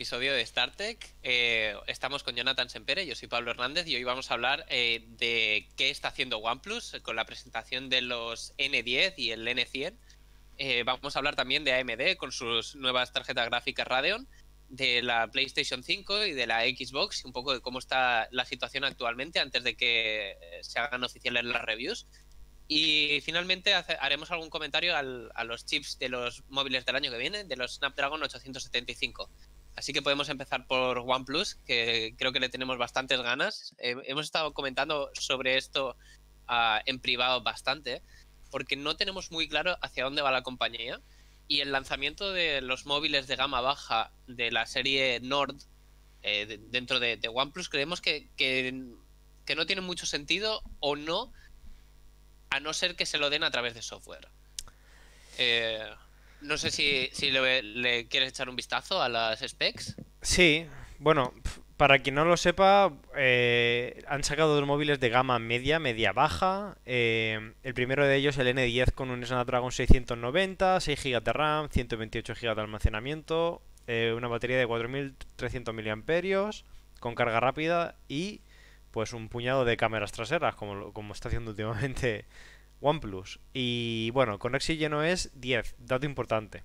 episodio de StarTech. Eh, estamos con Jonathan Sempere, yo soy Pablo Hernández y hoy vamos a hablar eh, de qué está haciendo OnePlus con la presentación de los N10 y el N100. Eh, vamos a hablar también de AMD con sus nuevas tarjetas gráficas Radeon, de la PlayStation 5 y de la Xbox y un poco de cómo está la situación actualmente antes de que se hagan oficiales las reviews. Y finalmente haremos algún comentario a los chips de los móviles del año que viene, de los Snapdragon 875. Así que podemos empezar por OnePlus, que creo que le tenemos bastantes ganas. Eh, hemos estado comentando sobre esto ah, en privado bastante, porque no tenemos muy claro hacia dónde va la compañía. Y el lanzamiento de los móviles de gama baja de la serie Nord eh, dentro de, OnePlus creemos que, que, que no tiene mucho sentido o no a no ser que se lo den a través de software. Eh, no sé si, le, quieres echar un vistazo a las specs. Sí, bueno, para quien no lo sepa, eh, han sacado dos móviles de gama media, media baja. Eh, el primero de ellos, el N10 con un Snapdragon 690, 6 GB de RAM, 128 GB de almacenamiento, una batería de 4300 mAh con carga rápida y pues un puñado de cámaras traseras, como, como está haciendo últimamente OnePlus. Y bueno, con Exygen es 10, dato importante.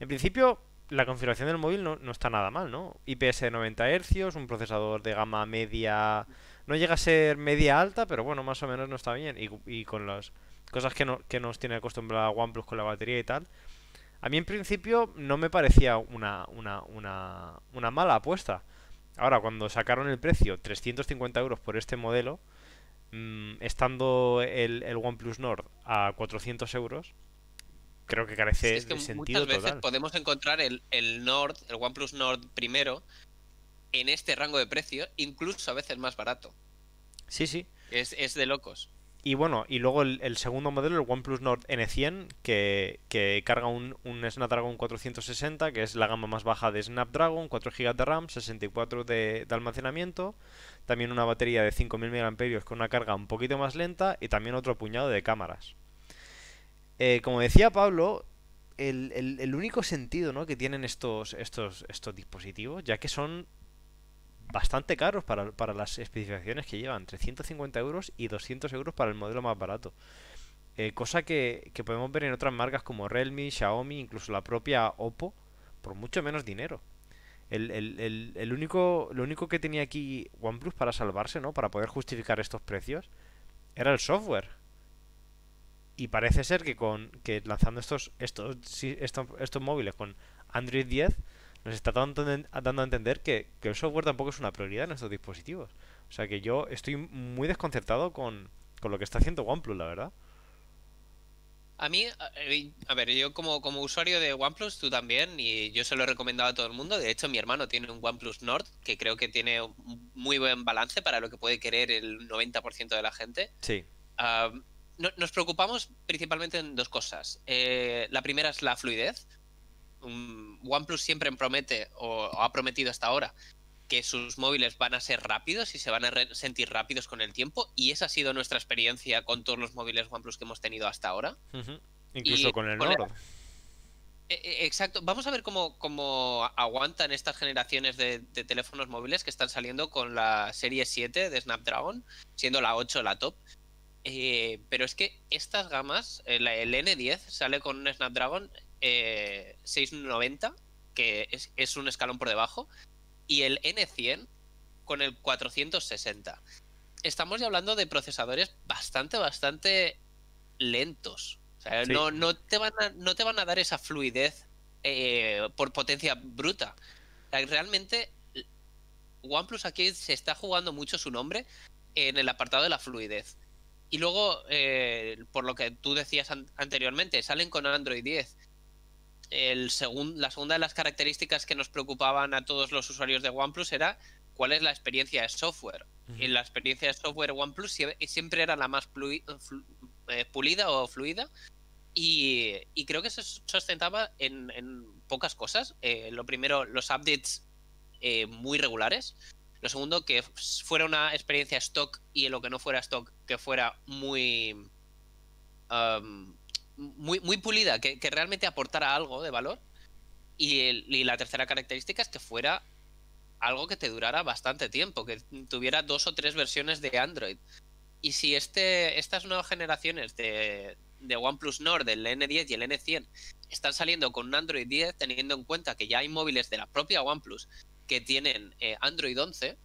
En principio, la configuración del móvil no, está nada mal, ¿no? IPS de 90 Hz, un procesador de gama media... No llega a ser media alta, pero bueno, más o menos no está bien. Y, con las cosas que, no, que nos tiene acostumbrada OnePlus con la batería y tal. A mí en principio no me parecía una, una, una, una mala apuesta. Ahora, cuando sacaron el precio, 350 euros por este modelo, mm, estando el, el, OnePlus Nord a 400 euros, creo que carece es que de sentido. Muchas veces podemos encontrar el, el Nord, el OnePlus Nord primero, en este rango de precio, incluso a veces más barato. Sí, sí. Es, es de locos. Y bueno, y luego el, segundo modelo, el OnePlus Nord N100, que, que carga un, un, Snapdragon 460, que es la gama más baja de Snapdragon, 4 GB de RAM, 64 de, de almacenamiento, también una batería de 5000 mAh con una carga un poquito más lenta y también otro puñado de cámaras. Eh, como decía Pablo, el, el, el, único sentido ¿no? que tienen estos, estos, estos dispositivos, ya que son bastante caros para, para las especificaciones que llevan, entre 150 euros y 200 euros para el modelo más barato. Eh, cosa que, que, podemos ver en otras marcas como Realme, Xiaomi, incluso la propia Oppo, por mucho menos dinero. El, el, el, el, único, lo único que tenía aquí OnePlus para salvarse, ¿no? Para poder justificar estos precios, era el software. Y parece ser que con que lanzando estos, estos, estos, estos móviles con Android 10 nos está dando, dando a entender que, el software tampoco es una prioridad en estos dispositivos. O sea que yo estoy muy desconcertado con, lo que está haciendo OnePlus, la verdad. A mí, a ver, yo como, como usuario de OnePlus, tú también, y yo se lo he recomendado a todo el mundo. De hecho, mi hermano tiene un OnePlus Nord, que creo que tiene un muy buen balance para lo que puede querer el 90% de la gente. Sí. nos preocupamos principalmente en dos cosas. Eh, la primera es la fluidez. OnePlus siempre promete, o, ha prometido hasta ahora, que sus móviles van a ser rápidos y se van a sentir rápidos con el tiempo. Y esa ha sido nuestra experiencia con todos los móviles OnePlus que hemos tenido hasta ahora. Incluso con el Nord. E, e, exacto. Vamos a ver cómo, cómo aguantan estas generaciones de, teléfonos móviles que están saliendo con la serie 7 de Snapdragon, siendo la 8 la top. Eh, pero es que estas gamas, el, el N10 sale con un Snapdragon 690, eh, que es, un escalón por debajo, y el N100 con el 460. Estamos ya hablando de procesadores bastante, bastante lentos. O sea, no, no, te van a, no te van a dar esa fluidez eh, por potencia bruta. realmente, OnePlus aquí se está jugando mucho su nombre en el apartado de la fluidez. Y luego, eh, por lo que tú decías anteriormente, salen con Android 10 el la segunda de las características que nos preocupaban a todos los usuarios de OnePlus era cuál es la experiencia de software. Y la experiencia de software OnePlus siempre era la más eh, pulida o fluida. Y, creo que se sustentaba en, pocas cosas. Eh, lo primero, los updates eh, muy regulares. Lo segundo, que fuera una experiencia stock y en lo que no fuera stock, que fuera muy... Um, muy, muy pulida, que, realmente aportara algo de valor. Y, la tercera característica es que fuera algo que te durara bastante tiempo, que tuviera dos o tres versiones de Android. Y si este, estas nuevas generaciones de, de OnePlus Nord, el N10 y el N100, están saliendo con un Android 10, teniendo en cuenta que ya hay móviles de la propia OnePlus que tienen eh, Android 11,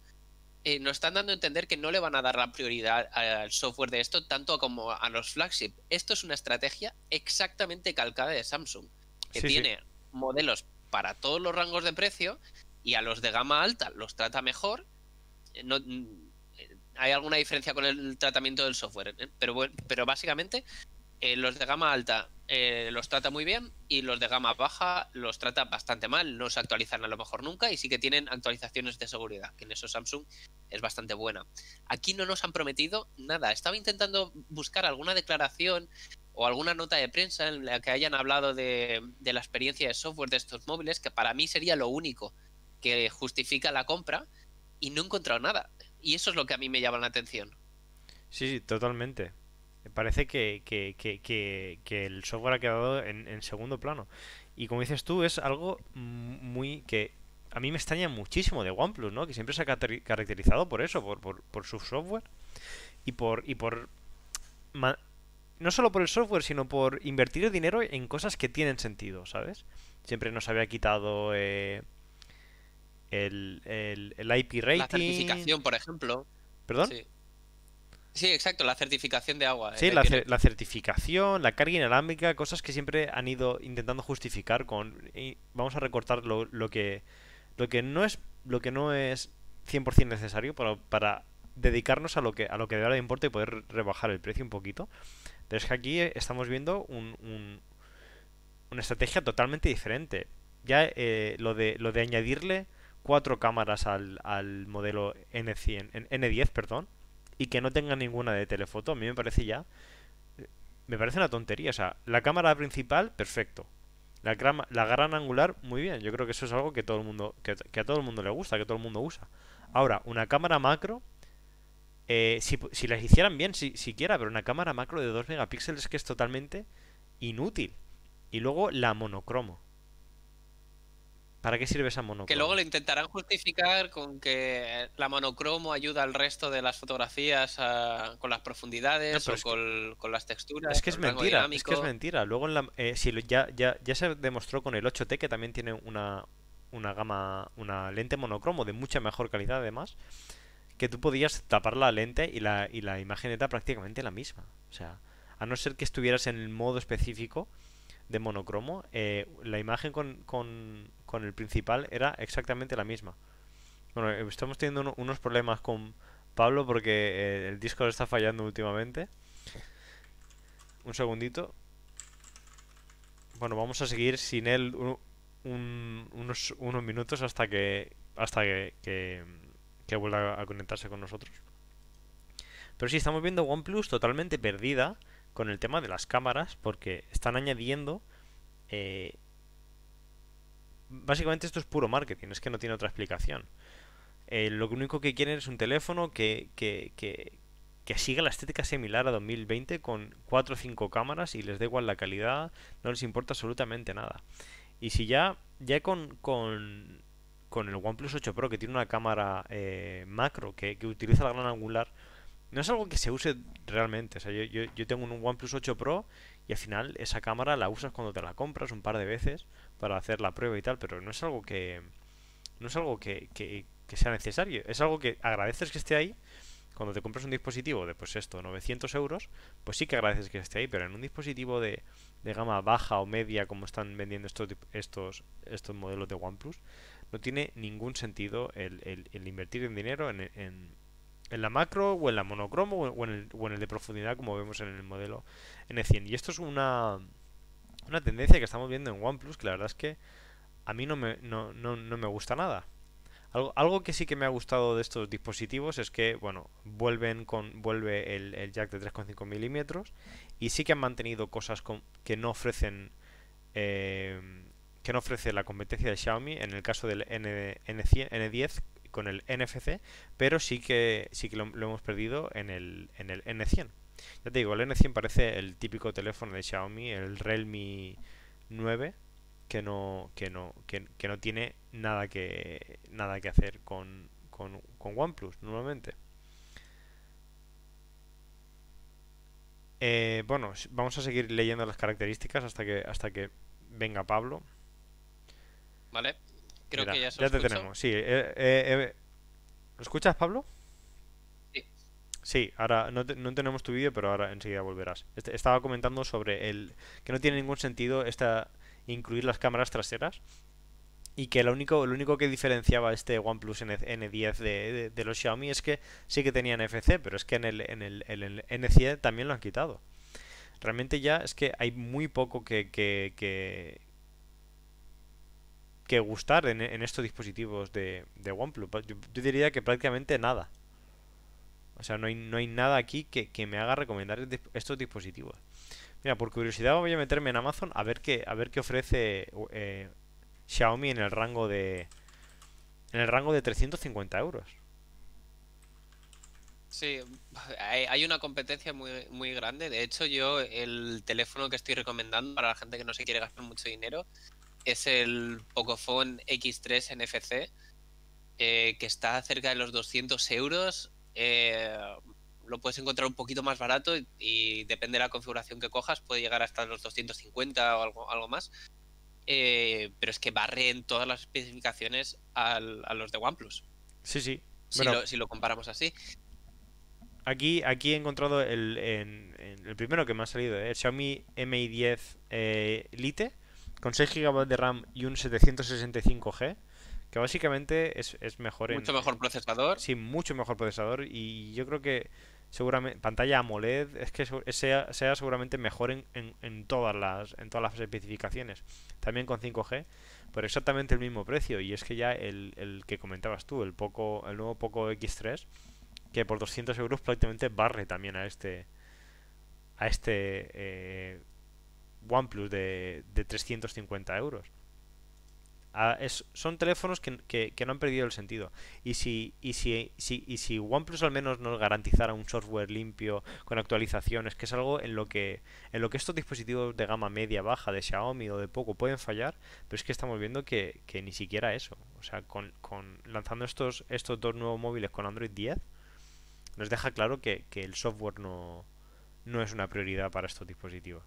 eh, nos están dando a entender que no le van a dar la prioridad al software de esto tanto como a los flagship. Esto es una estrategia exactamente calcada de Samsung, que tiene modelos para todos los rangos de precio y a los de gama alta los trata mejor. Eh, no, hay alguna diferencia con el tratamiento del software, pero, pero básicamente los de gama alta eh, los trata muy bien y los de gama baja los trata bastante mal. No se actualizan a lo mejor nunca y sí que tienen actualizaciones de seguridad, que en eso Samsung es bastante buena. Aquí no nos han prometido nada. Estaba intentando buscar alguna declaración o alguna nota de prensa en la que hayan hablado de, la experiencia de software de estos móviles, que para mí sería lo único que justifica la compra, y no he encontrado nada. Y eso es lo que a mí me llama la atención. Sí, totalmente parece que, que, el software ha quedado en, segundo plano. Y como dices tú, es algo muy que a mí me extraña muchísimo de OnePlus, ¿no? Que siempre se ha caracterizado por eso, por, por, su software y por y por no solo por el software, sino por invertir dinero en cosas que tienen sentido, ¿sabes? Siempre nos había quitado eh, el, el, el, IP rating. La certificación, por ejemplo. ¿Perdón? Sí, exacto, la certificación de agua. Sí, la, certificación, la carga inalámbrica, cosas que siempre han ido intentando justificar con... vamos a recortar lo, lo, que, lo que no es lo que no es 100% necesario para, para dedicarnos a lo que a lo que de verdad importa y poder rebajar el precio un poquito. Pero es que aquí estamos viendo un, una estrategia totalmente diferente. Ya eh, lo, de, lo de añadirle cuatro cámaras al, al modelo N100, N10, perdón, y que no tenga ninguna de telefoto, a mí me parece ya. Me parece una tontería. O sea, la cámara principal, perfecto. La, la gran angular, muy bien. Yo creo que eso es algo que todo el mundo, que, a todo el mundo le gusta, que todo el mundo usa. Ahora, una cámara macro, eh, si, si las hicieran bien, si, siquiera, pero una cámara macro de 2 megapíxeles que es totalmente inútil. Y luego la monocromo. ¿Para qué sirve esa monocromo? Que luego lo intentarán justificar con que la monocromo ayuda al resto de las fotografías con las profundidades o con, las texturas. Es que es mentira, es que es mentira. Luego eh, si ya, ya, ya se demostró con el 8T que también tiene una, una gama, una lente monocromo de mucha mejor calidad además, que tú podías tapar la lente y la, y la imagen era prácticamente la misma. O sea, a no ser que estuvieras en el modo específico de monocromo, eh, la imagen con, con, con, el principal era exactamente la misma. Bueno, eh, estamos teniendo unos problemas con Pablo porque eh, el disco está fallando últimamente. Un segundito. Bueno, vamos a seguir sin él unos, unos minutos hasta que hasta que, que, que vuelva a conectarse con nosotros. Pero sí, estamos viendo OnePlus totalmente perdida con el tema de las cámaras porque están añadiendo eh, básicamente esto es puro marketing es que no tiene otra explicación eh, lo único que quieren es un teléfono que, que, que, que siga la estética similar a 2020 con 4 o 5 cámaras y les da igual la calidad no les importa absolutamente nada y si ya ya con, con, con el OnePlus 8 Pro que tiene una cámara eh, macro que, que utiliza la gran angular no es algo que se use realmente. O sea, yo, yo, yo, tengo un OnePlus 8 Pro y al final esa cámara la usas cuando te la compras un par de veces para hacer la prueba y tal, pero no es algo que no es algo que, que, sea necesario. Es algo que agradeces que esté ahí. Cuando te compras un dispositivo de, pues esto, 900 euros, pues sí que agradeces que esté ahí, pero en un dispositivo de, de gama baja o media, como están vendiendo estos, estos, estos modelos de OnePlus, no tiene ningún sentido el, el, invertir en dinero en, en en la macro o en la monocromo o en, el, o en el de profundidad como vemos en el modelo N100. Y esto es una, una tendencia que estamos viendo en OnePlus que la verdad es que a mí no me, no, no, no me gusta nada. Algo, algo, que sí que me ha gustado de estos dispositivos es que, bueno, vuelven con vuelve el, el jack de 3,5 milímetros y sí que han mantenido cosas que no ofrecen eh, que no ofrece la competencia de Xiaomi en el caso del N, N100, N10 con el NFC, pero sí que sí que lo, hemos perdido en el, en el N100. Ya te digo, el N100 parece el típico teléfono de Xiaomi, el Realme 9, que no, que no, que, que no tiene nada que, nada que hacer con, con, con OnePlus normalmente. Eh, bueno, vamos a seguir leyendo las características hasta que, hasta que venga Pablo. Vale. Creo que ya se Ya te tenemos, sí. Eh, eh, ¿Lo escuchas, Pablo? Sí. Ahora no, no tenemos tu vídeo, pero ahora enseguida volverás. Este, estaba comentando sobre el que no tiene ningún sentido esta incluir las cámaras traseras y que lo único, lo único que diferenciaba este OnePlus N10 de, de, los Xiaomi es que sí que tenían NFC, pero es que en el, en el, el N100 también lo han quitado. Realmente ya es que hay muy poco que, que, que, gustar en, estos dispositivos de, de OnePlus. Yo, diría que prácticamente nada. O sea, no hay, no hay nada aquí que, que me haga recomendar estos dispositivos. Mira, por curiosidad voy a meterme en Amazon a ver qué, a ver qué ofrece eh, Xiaomi en el rango de en el rango de 350 euros. Sí, hay una competencia muy, muy grande. De hecho, yo el teléfono que estoy recomendando para la gente que no se quiere gastar mucho dinero es el Pocophone X3 NFC, eh, que está cerca de los 200 euros. Eh, lo puedes encontrar un poquito más barato y, depende de la configuración que cojas, puede llegar hasta los 250 o algo, algo más. Eh, pero es que barre en todas las especificaciones a los de OnePlus. Sí, sí. Si, lo, comparamos así. Aquí, aquí he encontrado el, el primero que me ha salido, el Xiaomi Mi 10 eh, Lite, con 6 GB de RAM y un 765G, que básicamente es, mejor Mucho mejor procesador. Sí, mucho mejor procesador y yo creo que seguramente pantalla AMOLED es que sea, sea seguramente mejor en, en, todas las en todas las especificaciones. También con 5G por exactamente el mismo precio. Y es que ya el, el que comentabas tú el poco el nuevo Poco X3 que por 200 euros prácticamente barre también a este a este eh, OnePlus de, de 350 euros son teléfonos que, no han perdido el sentido. Y si, y, si, si, y si OnePlus al menos nos garantizara un software limpio con actualizaciones, que es algo en lo que, en lo que estos dispositivos de gama media, baja, de Xiaomi o de poco pueden fallar, pero es que estamos viendo que, ni siquiera eso. O sea, con, con lanzando estos, estos dos nuevos móviles con Android 10, nos deja claro que, que el software no, no es una prioridad para estos dispositivos.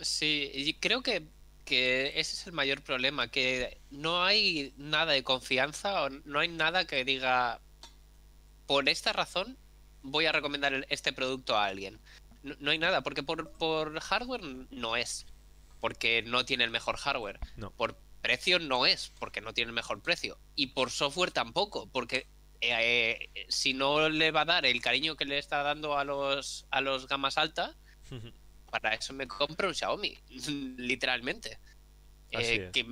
Sí, creo que que ese es el mayor problema, que no hay nada de confianza o no hay nada que diga, por esta razón voy a recomendar este producto a alguien. No, hay nada, porque por, por, hardware no es, porque no tiene el mejor hardware. No. Por precio no es, porque no tiene el mejor precio. Y por software tampoco, porque eh, si no le va a dar el cariño que le está dando a los, a los gamas alta, para eso me compro un Xiaomi, literalmente. Eh, es. Que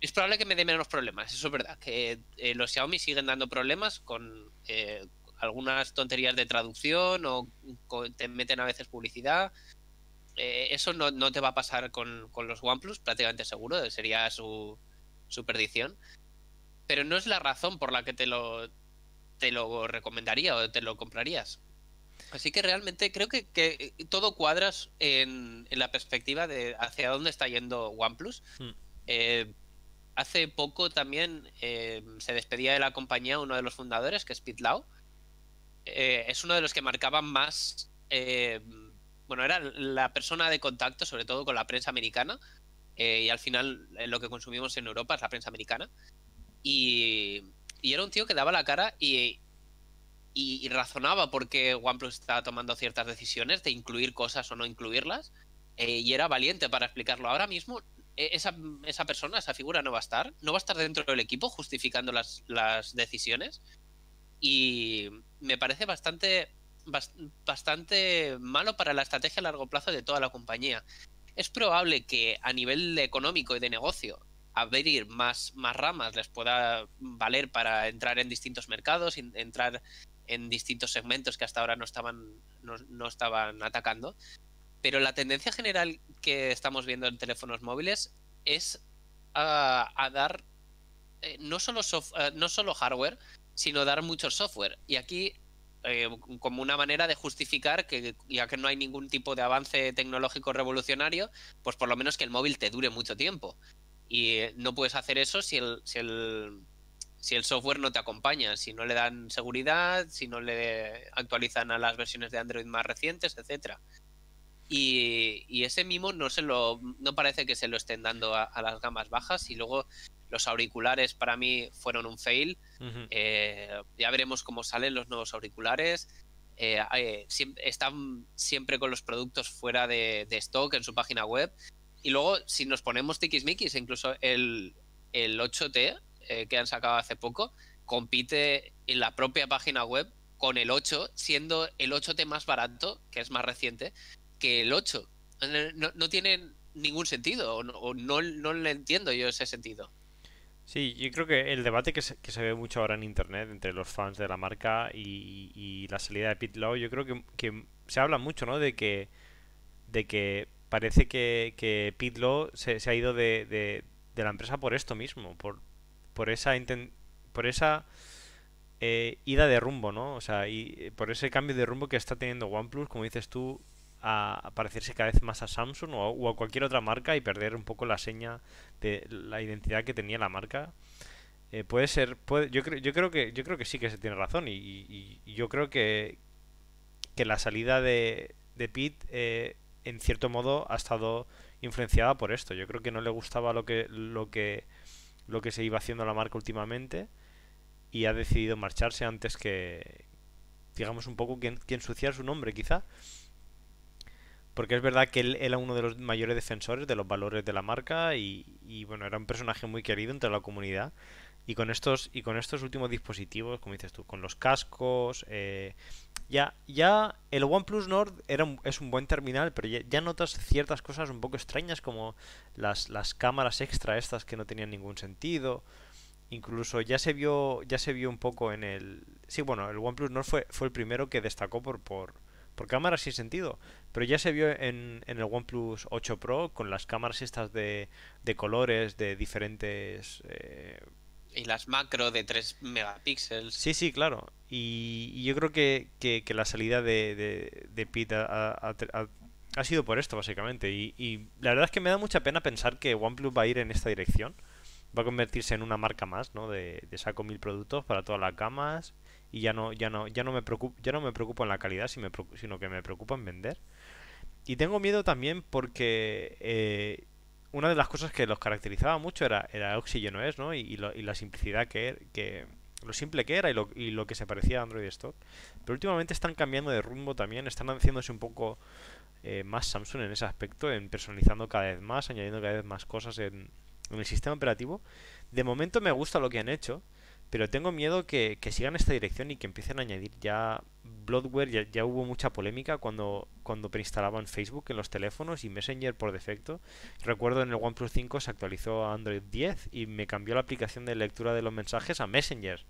es probable que me dé menos problemas, eso es verdad. Que eh, los Xiaomi siguen dando problemas con eh, algunas tonterías de traducción o te meten a veces publicidad. eso no, te va a pasar con, los OnePlus, prácticamente seguro, sería su, su perdición. Pero no es la razón por la que te lo, te lo recomendaría o te lo comprarías. Así que realmente creo que, que todo cuadras en, en, la perspectiva de hacia dónde está yendo OnePlus. Eh, hace poco también eh, se despedía de la compañía uno de los fundadores, que es Pete Lau. Eh, es uno de los que marcaban más. bueno, era la persona de contacto, sobre todo con la prensa americana. y al final, lo que consumimos en Europa es la prensa americana. Y, y era un tío que daba la cara y, y, razonaba porque OnePlus estaba tomando ciertas decisiones de incluir cosas o no incluirlas. Eh, y era valiente para explicarlo. Ahora mismo e, esa, esa, persona, esa figura no va a estar. No va a estar dentro del equipo justificando las, las decisiones. Y me parece bastante, bastante malo para la estrategia a largo plazo de toda la compañía. Es probable que a nivel económico y de negocio abrir más, más ramas les pueda valer para entrar en distintos mercados, entrar en distintos segmentos que hasta ahora no estaban, no, estaban atacando. Pero la tendencia general que estamos viendo en teléfonos móviles es a, dar eh, no, solo eh, no solo hardware, sino dar mucho software. Y aquí eh, como una manera de justificar que ya que no hay ningún tipo de avance tecnológico revolucionario, pues por lo menos que el móvil te dure mucho tiempo. Y no puedes hacer eso si el, si el, si el software no te acompaña, si no le dan seguridad, si no le actualizan a las versiones de Android más recientes, etcétera. Y, ese mimo no se lo no parece que se lo estén dando a, las gamas bajas y luego los auriculares para mí fueron un fail. Eh, ya veremos cómo salen los nuevos auriculares. Eh, eh, están siempre con los productos fuera de, stock en su página web. Y luego si nos ponemos tiquismiquis incluso el, el 8T que han sacado hace poco compite en la propia página web con el 8 siendo el 8T más barato que es más reciente que el 8. No, tiene ningún sentido, o, no, no, le entiendo yo ese sentido. Sí, yo creo que el debate que se, que se ve mucho ahora en Internet entre los fans de la marca y, la salida de Pete Lowe, yo creo que, se habla mucho, ¿no? De que, de que parece que, que Lowe se, ha ido de, de, la empresa por esto mismo, por, por esa, por esa eh, ida de rumbo, ¿no? O sea, y por ese cambio de rumbo que está teniendo OnePlus, como dices tú, a, parecerse cada vez más a Samsung o, a cualquier otra marca y perder un poco la seña de la identidad que tenía la marca. Eh, puede ser, puede, yo creo, yo creo que, yo creo que sí que se tiene razón y, yo creo que, que la salida de, de Pete eh, en cierto modo ha estado influenciada por esto. Yo creo que no le gustaba lo que, lo que, lo que se iba haciendo la marca últimamente y ha decidido marcharse antes que, digamos, un poco que, que ensuciar su nombre, quizá. Porque es verdad que él era uno de los mayores defensores de los valores de la marca y, bueno, era un personaje muy querido entre la comunidad. Y con estos, y con estos últimos dispositivos, como dices tú, con los cascos, eh, ya, ya el OnePlus Nord era es un buen terminal, pero ya, notas ciertas cosas un poco extrañas como las, las cámaras extra estas que no tenían ningún sentido. Incluso ya se vio, ya se vio un poco en el. Sí, bueno, el OnePlus Nord fue, fue el primero que destacó por, por, por cámaras sin sentido. Pero ya se vio en, en el OnePlus 8 Pro con las cámaras estas de, de colores, de diferentes... Eh, y las macro de 3 megapíxeles. Sí, sí, claro. Y, yo creo que, que, la salida de, de, de Pete ha, ha, sido por esto, básicamente. Y, y, la verdad es que me da mucha pena pensar que OnePlus va a ir en esta dirección. Va a convertirse en una marca más, ¿no? De, de saco mil productos para todas las gamas y ya no ya no ya no me preocupo ya no me preocupo en la calidad sino que me preocupo en vender y tengo miedo también porque eh, una de las cosas que los caracterizaba mucho era, era Oxygen OS, ¿no? Y, la simplicidad que, que lo simple que era y lo, y lo que se parecía a Android Stock. Pero últimamente están cambiando de rumbo también, están haciéndose un poco eh, más Samsung en ese aspecto, en personalizando cada vez más, añadiendo cada vez más cosas en el sistema operativo. De momento me gusta lo que han hecho, pero tengo miedo que, que, sigan esta dirección y que empiecen a añadir ya bloodware. Ya, hubo mucha polémica cuando, cuando preinstalaban Facebook en los teléfonos y Messenger por defecto. Recuerdo en el OnePlus 5 se actualizó a Android 10 y me cambió la aplicación de lectura de los mensajes a Messenger.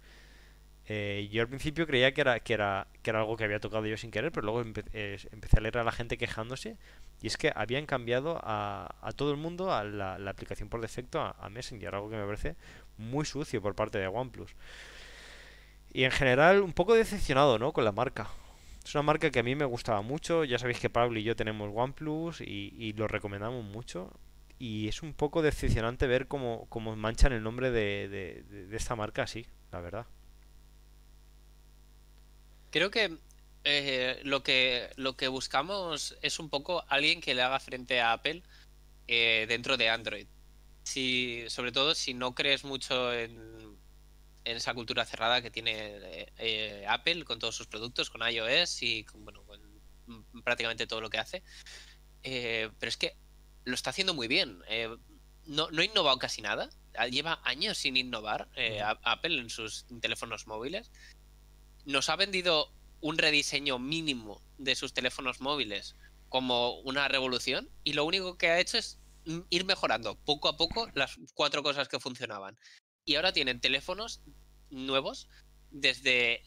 Eh, yo al principio creía que era, que, era, que era algo que había tocado yo sin querer, pero luego eh, empecé a leer a la gente quejándose y es que habían cambiado a, a todo el mundo a la, aplicación por defecto a, a, Messenger, algo que me parece muy sucio por parte de OnePlus. Y en general un poco decepcionado, ¿no? Con la marca. Es una marca que a mí me gustaba mucho. Ya sabéis que Pablo y yo tenemos OnePlus y, lo recomendamos mucho. Y es un poco decepcionante ver cómo, cómo manchan el nombre de, de, esta marca así, la verdad. Creo que eh, lo que lo que buscamos es un poco alguien que le haga frente a Apple eh, dentro de Android si, sobre todo si no crees mucho en, esa cultura cerrada que tiene eh, eh, Apple con todos sus productos, con iOS y con, bueno, prácticamente todo lo que hace. Eh, pero es que lo está haciendo muy bien. no, no ha innovado casi nada. Lleva años sin innovar Apple en sus teléfonos móviles. Nos ha vendido un rediseño mínimo de sus teléfonos móviles como una revolución y lo único que ha hecho es ir mejorando poco a poco las cuatro cosas que funcionaban. Y ahora tienen teléfonos nuevos desde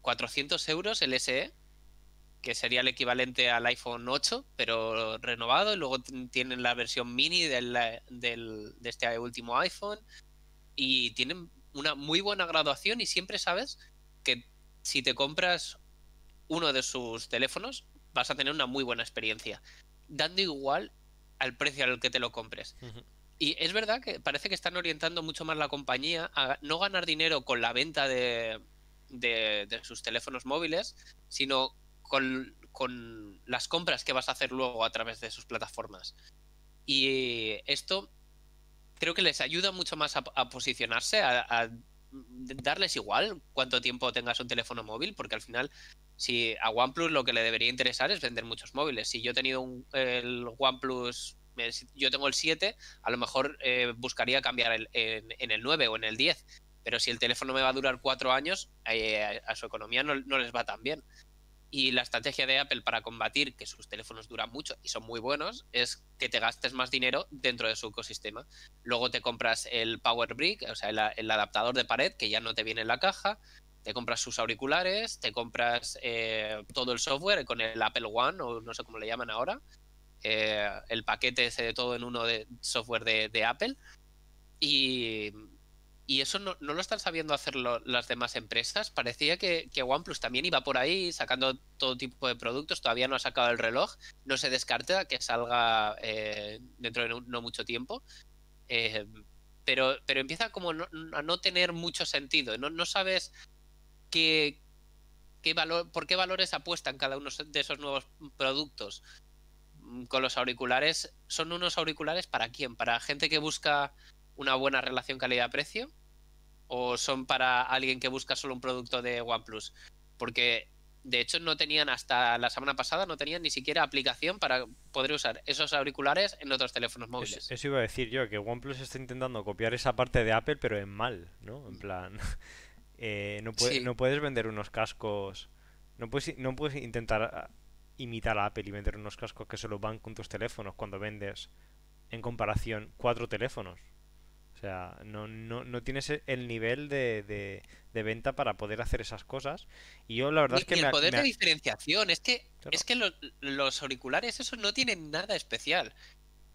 400 eh, euros el SE, que sería el equivalente al iPhone 8, pero renovado. Y luego tienen la versión mini del, del, de este último iPhone. Y tienen una muy buena graduación y siempre sabes que si te compras uno de sus teléfonos, vas a tener una muy buena experiencia, dando igual al precio al que te lo compres. Y es verdad que parece que están orientando mucho más la compañía a no ganar dinero con la venta de, de, sus teléfonos móviles, sino con, con, las compras que vas a hacer luego a través de sus plataformas. Y esto creo que les ayuda mucho más a, posicionarse, a, darles igual cuánto tiempo tengas un teléfono móvil, porque al final, si a OnePlus lo que le debería interesar es vender muchos móviles. Si yo he tenido un, el OnePlus, yo tengo el 7, a lo mejor eh, buscaría cambiar el, en, el 9 o en el 10. Pero si el teléfono me va a durar cuatro años, eh, a su economía no, no les va tan bien. Y la estrategia de Apple para combatir que sus teléfonos duran mucho y son muy buenos es que te gastes más dinero dentro de su ecosistema. Luego te compras el Power Brick, o sea, el, adaptador de pared que ya no te viene en la caja, te compras sus auriculares, te compras eh, todo el software con el Apple One o no sé cómo le llaman ahora, eh, el paquete ese de todo en uno de software de, de Apple y y eso no, lo están sabiendo hacer las demás empresas. Parecía que, OnePlus también iba por ahí sacando todo tipo de productos. Todavía no ha sacado el reloj. No se descarta que salga eh, dentro de no, mucho tiempo. Eh, pero, pero empieza como a no tener mucho sentido. No, no sabes qué, qué valor, por qué valores apuestan cada uno de esos nuevos productos. Con los auriculares, ¿son unos auriculares para quién? ¿Para gente que busca una buena relación calidad-precio? O son para alguien que busca solo un producto de OnePlus? Porque de hecho no tenían hasta la semana pasada, no tenían ni siquiera aplicación para poder usar esos auriculares en otros teléfonos móviles. Eso, iba a decir yo, que OnePlus está intentando copiar esa parte de Apple, pero en mal, ¿no? En plan, eh, no, no puedes vender unos cascos, no puedes, no puedes intentar ah, imitar a Apple y vender unos cascos que solo van con tus teléfonos cuando vendes en comparación cuatro teléfonos. O sea, no, no, no tienes el nivel de, de, venta para poder hacer esas cosas. Y yo la verdad es que... el poder de diferenciación, es que, es que los auriculares eso no tienen nada especial.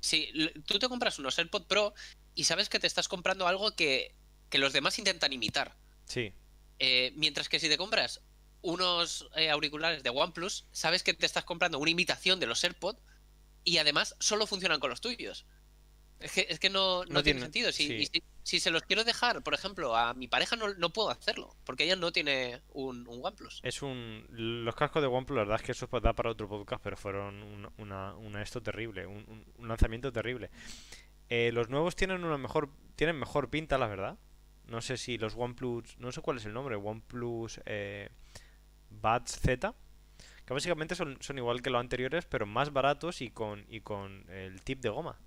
Si tú te compras unos AirPod Pro y sabes que te estás comprando algo que, que los demás intentan imitar. Sí. Eh, mientras que si te compras unos eh, auriculares de OnePlus, sabes que te estás comprando una imitación de los AirPod y además solo funcionan con los tuyos. Es que, es que no, no, tiene, sentido. Si, si, se los quiero dejar, por ejemplo, a mi pareja no, no puedo hacerlo, porque ella no tiene un, un, OnePlus. Es un... Los cascos de OnePlus, la verdad es que eso da para otro podcast, pero fueron un, una, esto terrible, un, lanzamiento terrible. Eh, los nuevos tienen una mejor tienen mejor pinta, la verdad. No sé si los OnePlus, no sé cuál es el nombre, OnePlus eh, Buds Z, que básicamente son, son igual que los anteriores, pero más baratos y con, y con el tip de goma.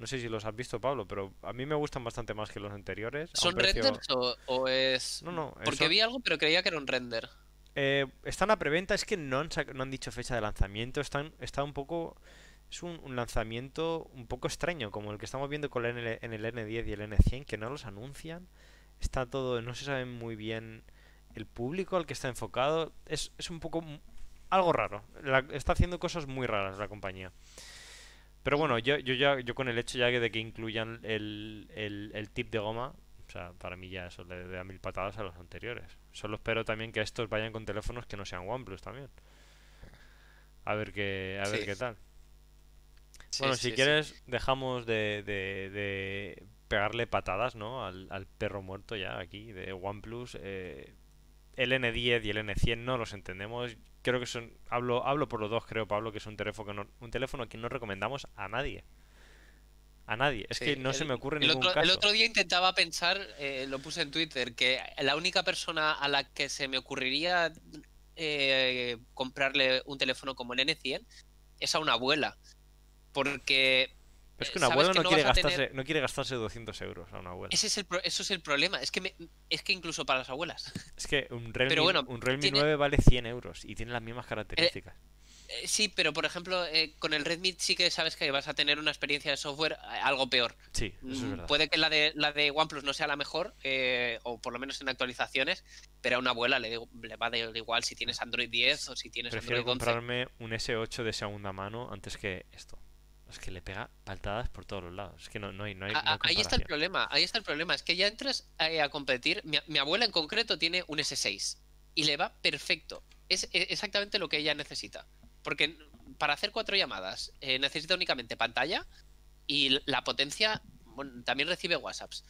No sé si los has visto, Pablo, pero a mí me gustan bastante más que los anteriores. ¿Son renders o, es.? No, no. Porque vi algo, pero creía que era un render. Eh, están a preventa, es que no han, no han dicho fecha de lanzamiento. Están, está un poco. Es un, lanzamiento un poco extraño, como el que estamos viendo con el en el N10 y el N100, que no los anuncian. Está todo. No se sabe muy bien el público al que está enfocado. Es, es un poco. Algo raro. está haciendo cosas muy raras la compañía. Pero bueno, yo, yo ya yo con el hecho ya de que incluyan el, el, tip de goma, o sea, para mí ya eso le da mil patadas a los anteriores. Solo espero también que estos vayan con teléfonos que no sean OnePlus también. A ver qué, a ver qué tal. bueno, si quieres, dejamos de, de, de, pegarle patadas, ¿no? Al, al, perro muerto ya aquí de OnePlus. Eh, el N10 y el N100 no los entendemos creo que son hablo hablo por los dos creo Pablo que es un teléfono que no, un teléfono que no recomendamos a nadie. A nadie. Es que no se me ocurre ningún otro, caso. el otro día intentaba pensar eh, lo puse en Twitter que la única persona a la que se me ocurriría eh, comprarle un teléfono como el N100 es a una abuela porque pero es que una abuela no, quiere gastarse, no quiere gastarse 200 euros a una abuela. Ese es el eso es el problema. Es que, es que incluso para las abuelas. Es que un Realme, un Realme 9 vale 100 euros y tiene las mismas características. Eh, sí, pero por ejemplo, eh, con el Redmi sí que sabes que vas a tener una experiencia de software eh, algo peor. Sí, eso es mm, verdad. Puede que la de, la de OnePlus no sea la mejor, o por lo menos en actualizaciones, pero a una abuela le, le va a dar igual si tienes Android 10 o si tienes Prefiero Android 11. comprarme un S8 de segunda mano antes que esto. Es que le pega paltadas por todos los lados. Es que no, no hay, no hay, Ahí está el problema, ahí está el problema. Es que ya entras a, competir. Mi, abuela en concreto tiene un S6. y le va perfecto. Es exactamente lo que ella necesita. Porque para hacer cuatro llamadas eh, necesita únicamente pantalla y la potencia también recibe WhatsApps.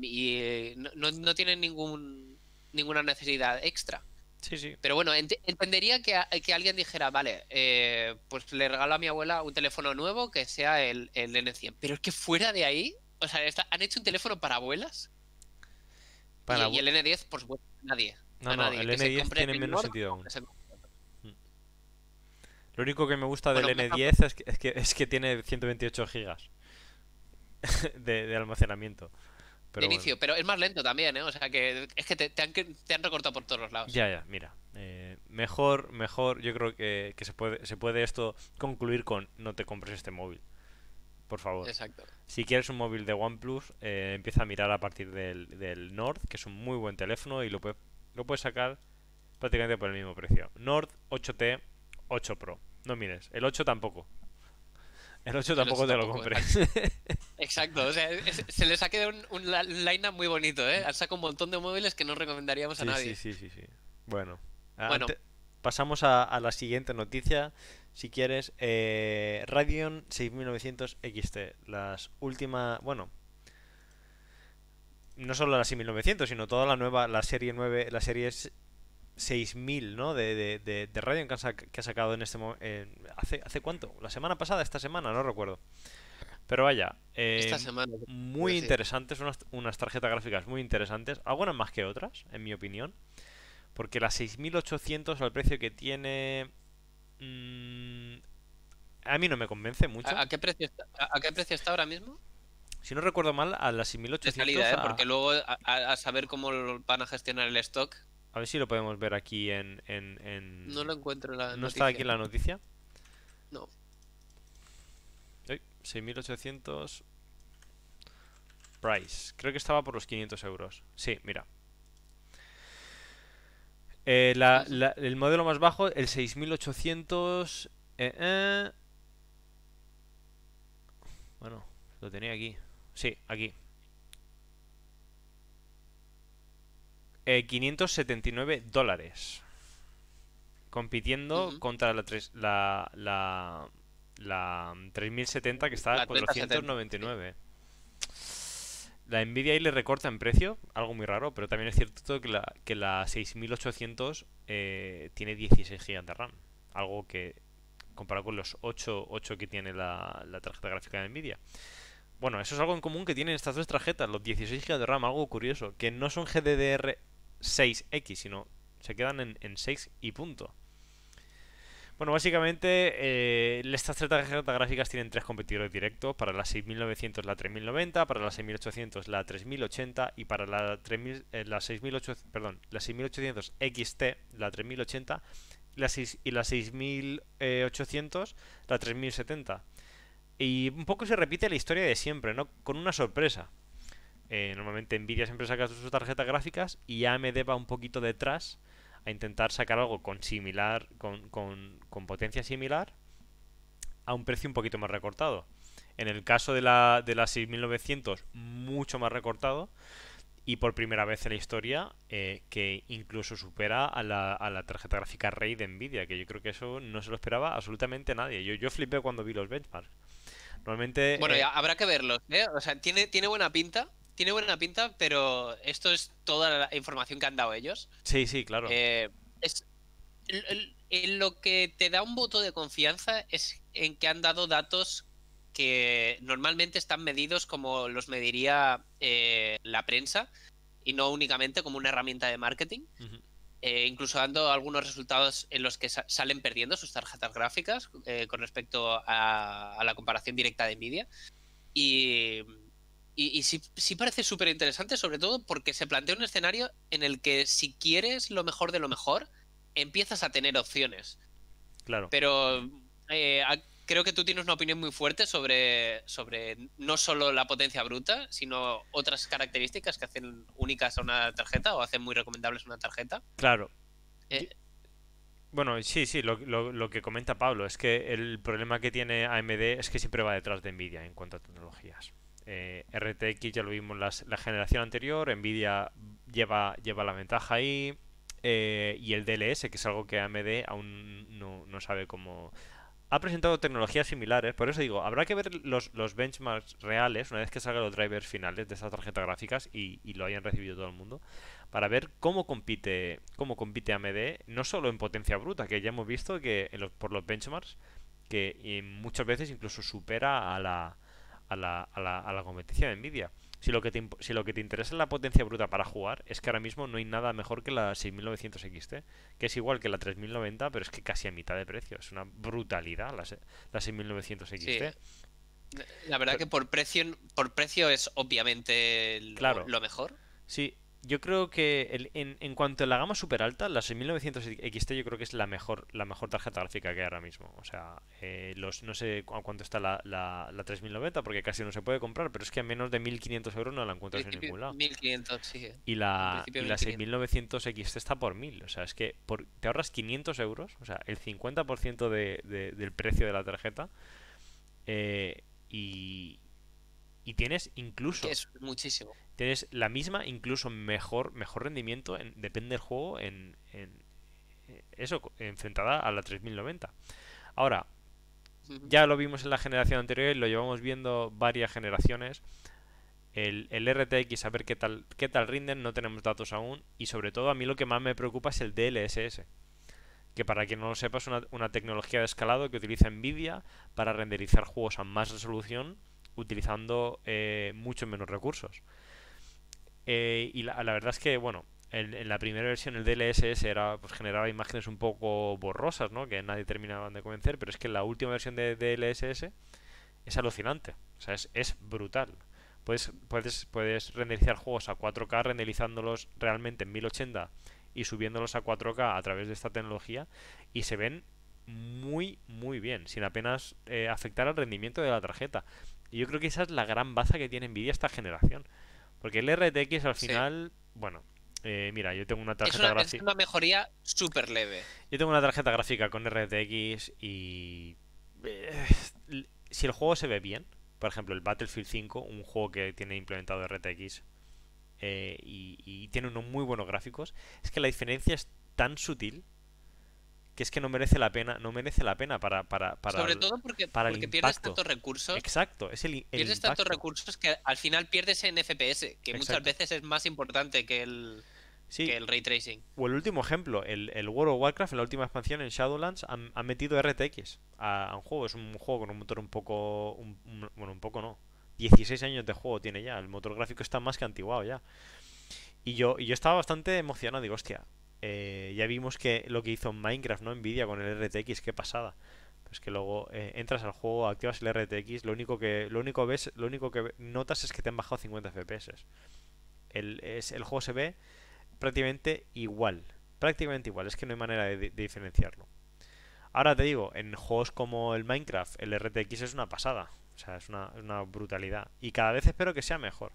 Y eh, no, tiene ningún, ninguna necesidad extra. Sí, sí. Pero bueno, entendería que, que, alguien dijera, vale, eh, pues le regalo a mi abuela un teléfono nuevo que sea el, el N100. Pero es que fuera de ahí, o sea, ¿han hecho un teléfono para abuelas? y, el N10, por supuesto, nadie. No, no, el N10 tiene menos sentido aún. Mm. Lo único que me gusta del N10 es que, es que, es que tiene 128 gigas de, almacenamiento. Pero de inicio, pero es más lento también, ¿eh? O sea que es que te, han, te han, recortado por todos los lados. Ya, ya, mira. Eh, mejor, mejor, yo creo que, que, se, puede, se puede esto concluir con no te compres este móvil. Por favor. Exacto. Si quieres un móvil de OnePlus, eh, empieza a mirar a partir del, del Nord, que es un muy buen teléfono y lo, puede, lo puedes sacar prácticamente por el mismo precio. Nord 8T 8 Pro. No mires, el 8 tampoco. El 8 tampoco te lo compres. Exacto, o sea, se les ha quedado un, line muy bonito, ¿eh? Han sacado un montón de móviles que no recomendaríamos a nadie. Sí, sí, sí, sí. Bueno, bueno. pasamos a, la siguiente noticia. Si quieres, eh, Radeon 6900 XT. Las últimas. Bueno, no solo la 6900, sino toda la nueva, la serie 9, la serie 6000, ¿no? De, de, de, de Radeon que, ha sacado en este momento. ¿hace, ¿Hace cuánto? ¿La semana pasada? ¿Esta semana? No recuerdo. Pero vaya, eh, semana, muy interesantes, unas, unas, tarjetas gráficas muy interesantes, algunas más que otras, en mi opinión. Porque la 6800 al precio que tiene... Mmm, a mí no me convence mucho. ¿A, qué precio está, a, qué precio está ahora mismo? Si no recuerdo mal, a las 6800. ¿eh? Porque luego a, saber cómo van a gestionar el stock. A ver si lo podemos ver aquí en. en, No lo encuentro en la ¿No está aquí la noticia? No. 6800. Price. Creo que estaba por los 500 euros. Sí, mira. Eh, el modelo más bajo, el 6800. Eh, eh. Bueno, lo tenía aquí. Sí, aquí. 579 eh, dólares. Compitiendo contra la, la, la, la 3070 que está a 499. La Nvidia ahí le recorta en precio, algo muy raro, pero también es cierto que la, que la 6800 eh, tiene 16 GB de RAM. Algo que, comparado con los 8, 8 que tiene la, la tarjeta gráfica de Nvidia. Bueno, eso es algo en común que tienen estas dos tarjetas, los 16 GB de RAM, algo curioso, que no son GDDR6X, sino se quedan en, en 6 y punto. Bueno, básicamente eh, estas tarjetas gráficas tienen tres competidores directos, para la 6900 la 3090, para la 6800 la 3080 y para la, 3000, eh, la 6800, perdón, la 6800 XT la 3080 y la, 6, y la 6800 la 3070. Y un poco se repite la historia de siempre, ¿no? Con una sorpresa. Eh, normalmente Nvidia siempre saca sus tarjetas gráficas y AMD va un poquito detrás a intentar sacar algo con similar, con, con, con, potencia similar a un precio un poquito más recortado. En el caso de la, de la 6900, mucho más recortado y por primera vez en la historia eh, que incluso supera a la, a la, tarjeta gráfica Rey de Nvidia, que yo creo que eso no se lo esperaba absolutamente nadie. Yo, yo flipé cuando vi los benchmarks. Normalmente. Bueno, eh, habrá que verlos, ¿eh? O sea, tiene, tiene buena pinta. Tiene buena pinta, pero esto es toda la información que han dado ellos. Sí, sí, claro. Eh, es, lo que te da un voto de confianza es en que han dado datos que normalmente están medidos como los mediría eh, la prensa y no únicamente como una herramienta de marketing. Eh, incluso dando algunos resultados en los que salen perdiendo sus tarjetas gráficas eh, con respecto a, la comparación directa de Nvidia. Y, y, sí, sí, parece súper interesante, sobre todo porque se plantea un escenario en el que si quieres lo mejor de lo mejor, empiezas a tener opciones. Claro. Pero eh, creo que tú tienes una opinión muy fuerte sobre, sobre no solo la potencia bruta, sino otras características que hacen únicas a una tarjeta o hacen muy recomendables una tarjeta. Claro. Eh, bueno, sí, sí, lo, lo, que comenta Pablo es que el problema que tiene AMD es que siempre va detrás de Nvidia en cuanto a tecnologías. Eh, RTX ya lo vimos la generación anterior, Nvidia lleva, lleva la ventaja ahí. eh, y el DLS, que es algo que AMD aún no, no sabe cómo... Ha presentado tecnologías similares, por eso digo, habrá que ver los, los benchmarks reales una vez que salgan los drivers finales de estas tarjetas gráficas y, y lo hayan recibido todo el mundo, para ver cómo compite, cómo compite AMD, no solo en potencia bruta, que ya hemos visto que por los benchmarks, que muchas veces incluso supera a la, a la, a la, a la competición de Nvidia. Si lo, que te, si lo que te interesa es la potencia bruta para jugar, es que ahora mismo no hay nada mejor que la 6900 XT, que es igual que la 3090, pero es que casi a mitad de precio. Es una brutalidad la, la 6900 XT. La verdad que por precio, por precio es obviamente claro. lo mejor. Sí, yo creo que en, en, cuanto a la gama super alta, la 6900 XT yo creo que es la mejor la mejor tarjeta gráfica que hay ahora mismo. O sea, eh, los no sé a cuánto está la, la, 3090 porque casi no se puede comprar, pero es que a menos de 1500 euros no la encuentras en ningún lado. 1500, sí. Y la, y la 6900 XT está por 1000. O sea, es que por, te ahorras 500 euros, o sea, el 50% de, de, del precio de la tarjeta. Eh, y, y tienes incluso es muchísimo tienes la misma incluso mejor mejor rendimiento en, depende del juego en, en, eh, eso enfrentada a la 3090 ahora ya lo vimos en la generación anterior y lo llevamos viendo varias generaciones. El, el, RTX a ver qué tal qué tal rinden no tenemos datos aún. Y sobre todo a mí lo que más me preocupa es el DLSS que para quien no lo sepa es una, una tecnología de escalado que utiliza Nvidia para renderizar juegos a más resolución utilizando eh, mucho menos recursos. Eh, y la, verdad es que, bueno, en, la primera versión el DLSS era, pues, generaba imágenes un poco borrosas, ¿no? Que nadie terminaba de convencer, pero es que la última versión de DLSS es alucinante. O sea, es, es brutal. Puedes, puedes, puedes renderizar juegos a 4K renderizándolos realmente en 1080 y subiéndolos a 4K a través de esta tecnología y se ven muy muy bien sin apenas eh, afectar al rendimiento de la tarjeta y yo creo que esa es la gran baza que tiene Nvidia esta generación. Porque el RTX al final, bueno, eh, mira, yo tengo una tarjeta gráfica. Es una mejoría súper leve. Yo tengo una tarjeta gráfica con RTX y. Eh, si el juego se ve bien, por ejemplo, el Battlefield 5, un juego que tiene implementado RTX eh, y, y, tiene unos muy buenos gráficos, es que la diferencia es tan sutil que es que no merece la pena, no merece la pena para, para, para Sobre todo porque, porque pierdes tantos recursos. Exacto, es el, Pierdes tantos recursos que al final pierdes en FPS, que muchas veces es más importante que el, que el ray tracing. O el último ejemplo, el, el, World of Warcraft, en la última expansión en Shadowlands, han, metido RTX a, un juego. Es un juego con un motor un poco. bueno, un poco no. 16 años de juego tiene ya. El motor gráfico está más que antiguado ya. Y yo, y yo estaba bastante emocionado. Digo, hostia, eh, ya vimos que lo que hizo Minecraft, ¿no? Nvidia con el RTX, qué pasada. Pues que luego eh, entras al juego, activas el RTX, lo único que lo único ves, lo único que notas es que te han bajado 50 FPS. El, es, el juego se ve prácticamente igual, prácticamente igual, es que no hay manera de, diferenciarlo. Ahora te digo, en juegos como el Minecraft, el RTX es una pasada, o sea, es una, brutalidad. Y cada vez espero que sea mejor.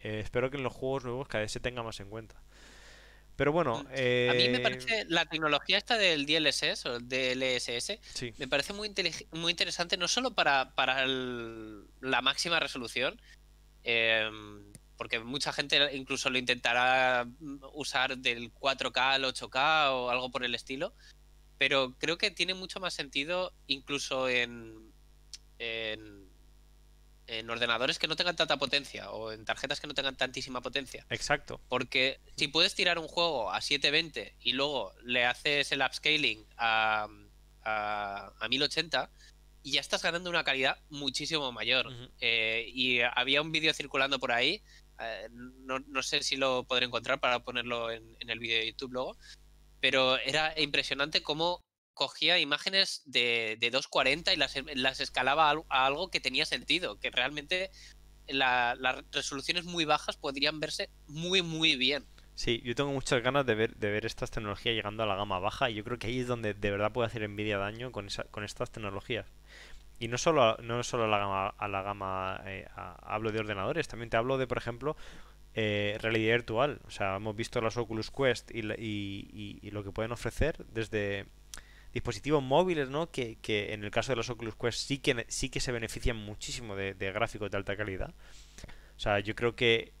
Eh, espero que en los juegos nuevos cada vez se tenga más en cuenta. Pero bueno, a mí me eh, parece la tecnología esta del DLSS o el DLSS me parece muy, muy interesante no solo para, para la máxima resolución, em, porque mucha gente incluso lo intentará usar del 4K al 8K o algo por el estilo, pero creo que tiene mucho más sentido incluso en, en en ordenadores que no tengan tanta potencia o en tarjetas que no tengan tantísima potencia. Exacto. Porque si puedes tirar un juego a 720 y luego le haces el upscaling a, a, 1080 y ya estás ganando una calidad muchísimo mayor. Eh, y había un vídeo circulando por ahí, eh, no, no, sé si lo podré encontrar para ponerlo en, en el vídeo de YouTube luego, pero era impresionante cómo cogía imágenes de, de 240 y las, las escalaba a, algo que tenía sentido, que realmente las resoluciones muy bajas podrían verse muy, muy bien. Sí, yo tengo muchas ganas de ver, de ver estas tecnologías llegando a la gama baja y yo creo que ahí es donde de verdad puede hacer envidia daño con, esa, con estas tecnologías. Y no solo, no solo a la gama, a la gama eh, hablo de ordenadores, también te hablo de, por ejemplo, eh, realidad virtual. O sea, hemos visto las Oculus Quest y, y, y, lo que pueden ofrecer desde dispositivos móviles, ¿no? Que, que, en el caso de los Oculus Quest sí que, sí que se benefician muchísimo de, gráficos de alta calidad. O sea, yo creo que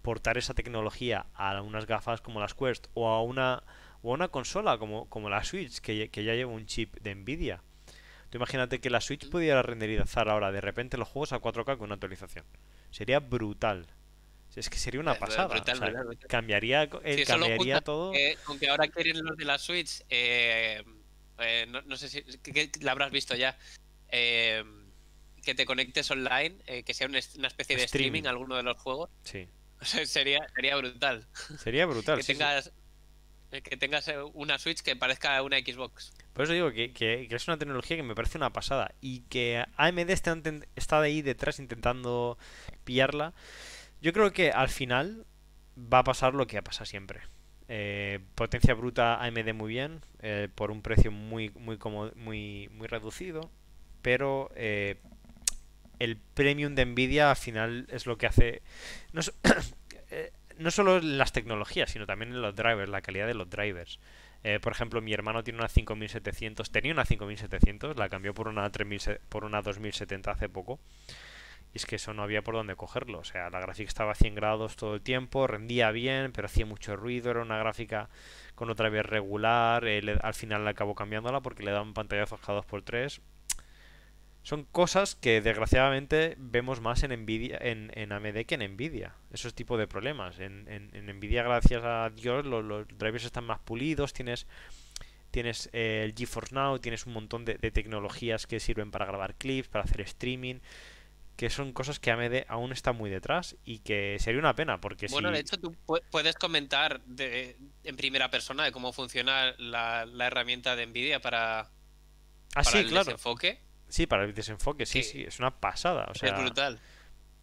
portar esa tecnología a unas gafas como las Quest o a una, o a una consola como, como la Switch, que, que ya lleva un chip de Nvidia. Tú imagínate que la Switch pudiera renderizar ahora de repente los juegos a 4K con una actualización. Sería brutal. Es que sería una Eh, pasada. brutal, o sea, brutal, brutal. Cambiaría, eh, Sí, cambiaría todo. que- con que ahora quieren los de la Switch, eh, eh, no, no sé si que, que la habrás visto ya, eh, que te conectes online, eh, que sea una especie de Streaming. streaming alguno de los juegos, Sí. O sea, sería, sería brutal. Sería brutal. que sí, tengas eh, que tengas eh, una Switch que parezca una Xbox. Por eso digo que, que- que es una tecnología que me parece una pasada y que AMD está, está de ahí detrás intentando pillarla. Yo creo que al final va a pasar lo que ha pasado siempre. Eh, potencia bruta AMD muy bien, eh, por un precio muy, muy, muy, muy reducido, pero eh, el premium de Nvidia al final es lo que hace... No, so- eh, no solo las tecnologías, sino también en los drivers, la calidad de los drivers. Eh, por ejemplo, mi hermano tiene una 5700, tenía una 5700, la cambió por una 3000, se- por una 2070 hace poco. Y es que eso no había por dónde cogerlo. O sea, la gráfica estaba a 100 grados todo el tiempo, rendía bien, pero hacía mucho ruido. Era una gráfica con otra vez regular. eh, le- al final le acabó cambiándola porque le daban pantallazos cada 2x3. Son cosas que desgraciadamente vemos más en Nvidia, en, AMD que en Nvidia. Esos tipos de problemas. En, en, en Nvidia, gracias a Dios, lo- los, drivers están más pulidos. Tienes, tienes eh, el GeForce Now, tienes un montón de tecnologías que sirven para grabar clips, para hacer streaming. Que son cosas que AMD aún está muy detrás y que sería una pena porque Bueno, si... de hecho, tú pu- puedes comentar de, en primera persona de cómo funciona la, la herramienta de Nvidia para, Ah, para sí, el claro. desenfoque. Sí, para el desenfoque, sí, Sí. sí, es una pasada. O sea, es brutal.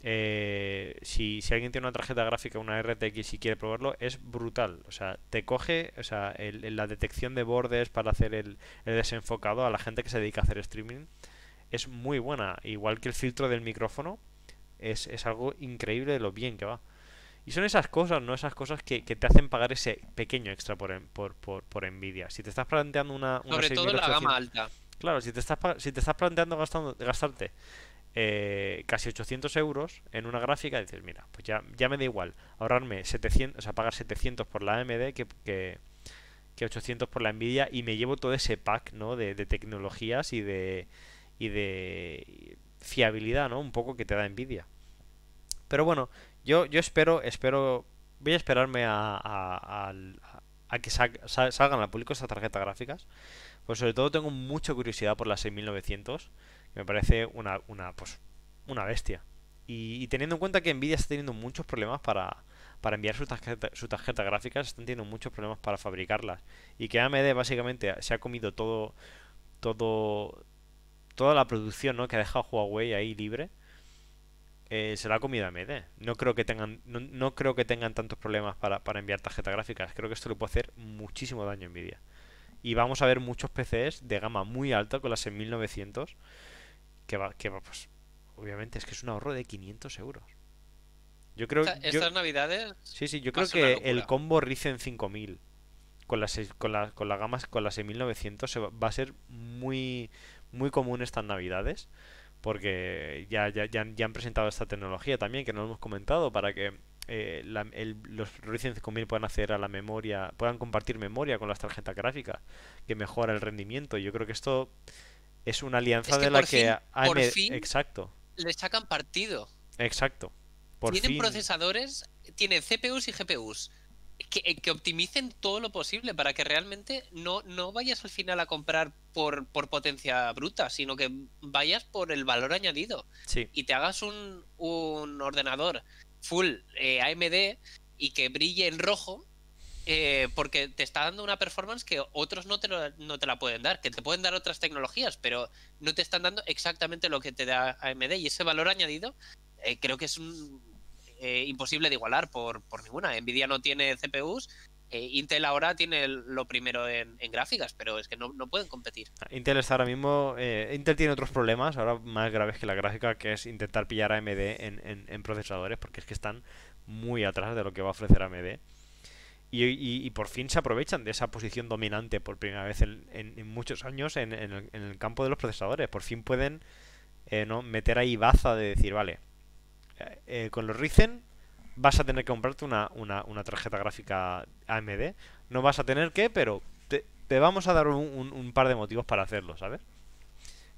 eh, si, si alguien tiene una tarjeta gráfica, una RTX y quiere probarlo, es brutal. O sea, te coge, o sea, el- el- la detección de bordes para hacer el, el desenfocado a la gente que se dedica a hacer streaming es muy buena. Igual que el filtro del micrófono, es, es algo increíble de lo bien que va. Y son esas cosas, ¿no? Esas cosas que, que te hacen pagar ese pequeño extra por, por, por, por Nvidia. Si te estás planteando una, una Sobre todo la 6800 gama alta. Claro, si te estás, si te estás planteando gastando, gastarte eh, casi 800 euros en una gráfica, dices, mira, pues ya, ya me da igual ahorrarme 700, o sea, pagar 700 por la AMD que, que, que 800 por la Nvidia y me llevo todo ese pack, ¿no? De, de tecnologías y de, y de fiabilidad, ¿no? Un poco que te da Nvidia. Pero bueno, yo, yo espero, espero, voy a esperarme a, a, al- a que sal- sal- salgan al público estas tarjetas gráficas. Pues sobre todo tengo mucha curiosidad por la 6900, que me parece una, una, pues, una bestia. Y, teniendo en cuenta que Nvidia está teniendo muchos problemas para, para enviar su tarjeta gráfica, están teniendo muchos problemas para fabricarlas. Y que AMD básicamente se ha comido todo, todo, toda la producción ¿no? que ha dejado Huawei ahí libre. eh, se la ha comido AMD. No creo que tengan, no, no creo que tengan tantos problemas para, para enviar tarjetas gráficas. Creo que esto le puede hacer muchísimo daño a Nvidia. Y vamos a ver muchos PCs de gama muy alta con las 6900 que va, que va, pues, obviamente es que es un ahorro de 500 euros. Yo creo, Esta- yo- Estas navidades sí, sí, yo creo que el combo Ryzen 5000 con la, seis- con la, con la gama, con la 6900 se va, va a ser muy, muy común estas navidades. Porque ya, ya, ya, han- ya han presentado esta tecnología también, que no lo hemos comentado, para que eh, la- el- los Ryzen 5000 puedan acceder a la memoria, puedan compartir memoria con las tarjetas gráficas, que mejora el rendimiento. Yo creo que esto es una alianza Es que de la que AMD por fin- Exacto, le sacan partido. exacto. Por Tienen fin. procesadores, tienen CPUs y GPUs que, eh, que optimicen todo lo posible para que realmente no, no vayas al final a comprar por, por potencia bruta, sino que vayas por el valor añadido Sí, y te hagas un, un ordenador full eh, AMD y que brille en rojo. eh, porque te está dando una performance que otros no te, lo- no te la pueden dar, que te pueden dar otras tecnologías, pero no te están dando exactamente lo que te da AMD y ese valor añadido eh, creo que es un, eh, imposible de igualar por, por ninguna. Nvidia no tiene CPUs, eh, Intel ahora tiene lo primero en, gráficas, pero es que no, no pueden competir. Intel está ahora mismo. eh, Intel tiene otros problemas, ahora más graves que la gráfica, que es intentar pillar a AMD en, en- procesadores, porque es que están muy atrás de lo que va a ofrecer AMD. Y, y- por fin se aprovechan de esa posición dominante por primera vez en, en- en muchos años en, en el, en el campo de los procesadores. Por fin pueden ¿no? meter ahí baza de decir, vale, eh, eh, con los Ryzen vas a tener que comprarte una, una, una tarjeta gráfica AMD. No vas a tener que, pero te, vamos a dar un, un- par de motivos para hacerlo, ¿sabes?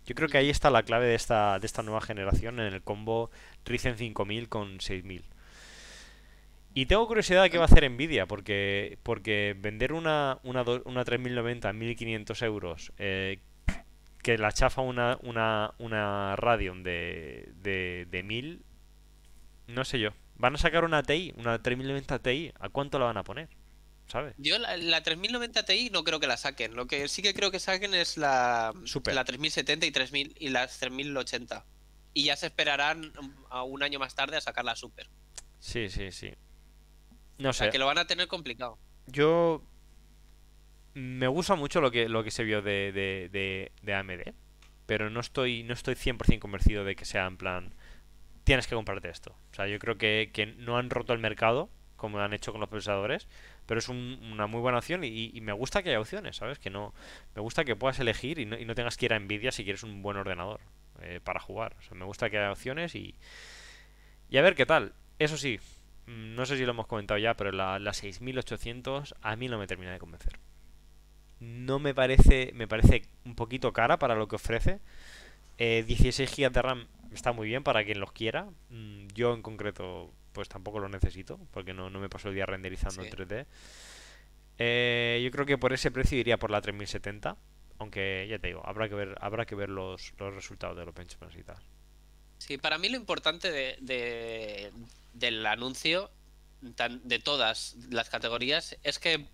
Yo creo que ahí está la clave de esta, de esta nueva generación en el combo Ryzen 5000 con 6000. Y tengo curiosidad de qué va a hacer Nvidia, porque, porque vender una, una, una 3090 a 1500 euros, eh, que la chafa una, una, una Radeon de, de, de 1000, no sé yo. Van a sacar una TI, una 3090 Ti, ¿a cuánto la van a poner? ¿Sabes? Yo la, la 3090 Ti no creo que la saquen. Lo que sí que creo que saquen es la, Super. la 3070 y 3000 y las 3080. Y ya se esperarán a un año más tarde a sacar la Super. Sí, sí, sí. No O sea, sé. que lo van a tener complicado. Yo me gusta mucho lo que, lo que se vio de, de, de, de AMD, pero no estoy, no estoy 100% convencido de que sea en plan, tienes que comprarte esto. O sea, yo creo que, que no han roto el mercado como han hecho con los procesadores, pero es un- una muy buena opción y, me gusta que haya opciones, ¿sabes? Que no, me gusta que puedas elegir y no, y no tengas que ir a Nvidia si quieres un buen ordenador eh, para jugar. O sea, me gusta que haya opciones y, y a ver qué tal. Eso sí, mm, no sé si lo hemos comentado ya, pero la, la 6800 a mí no me termina de convencer. No me parece, me parece un poquito cara para lo que ofrece. Eh, 16 GB de RAM está muy bien para quien los quiera. Mm, Yo en concreto, pues tampoco lo necesito, porque no, no me paso el día renderizando Sí. en 3D. Eh, yo creo que por ese precio iría por la 3070. Aunque ya te digo, habrá que ver, habrá que ver los, los resultados de los benchmarks y tal. Sí, para mí lo importante de, de- del anuncio de todas las categorías es que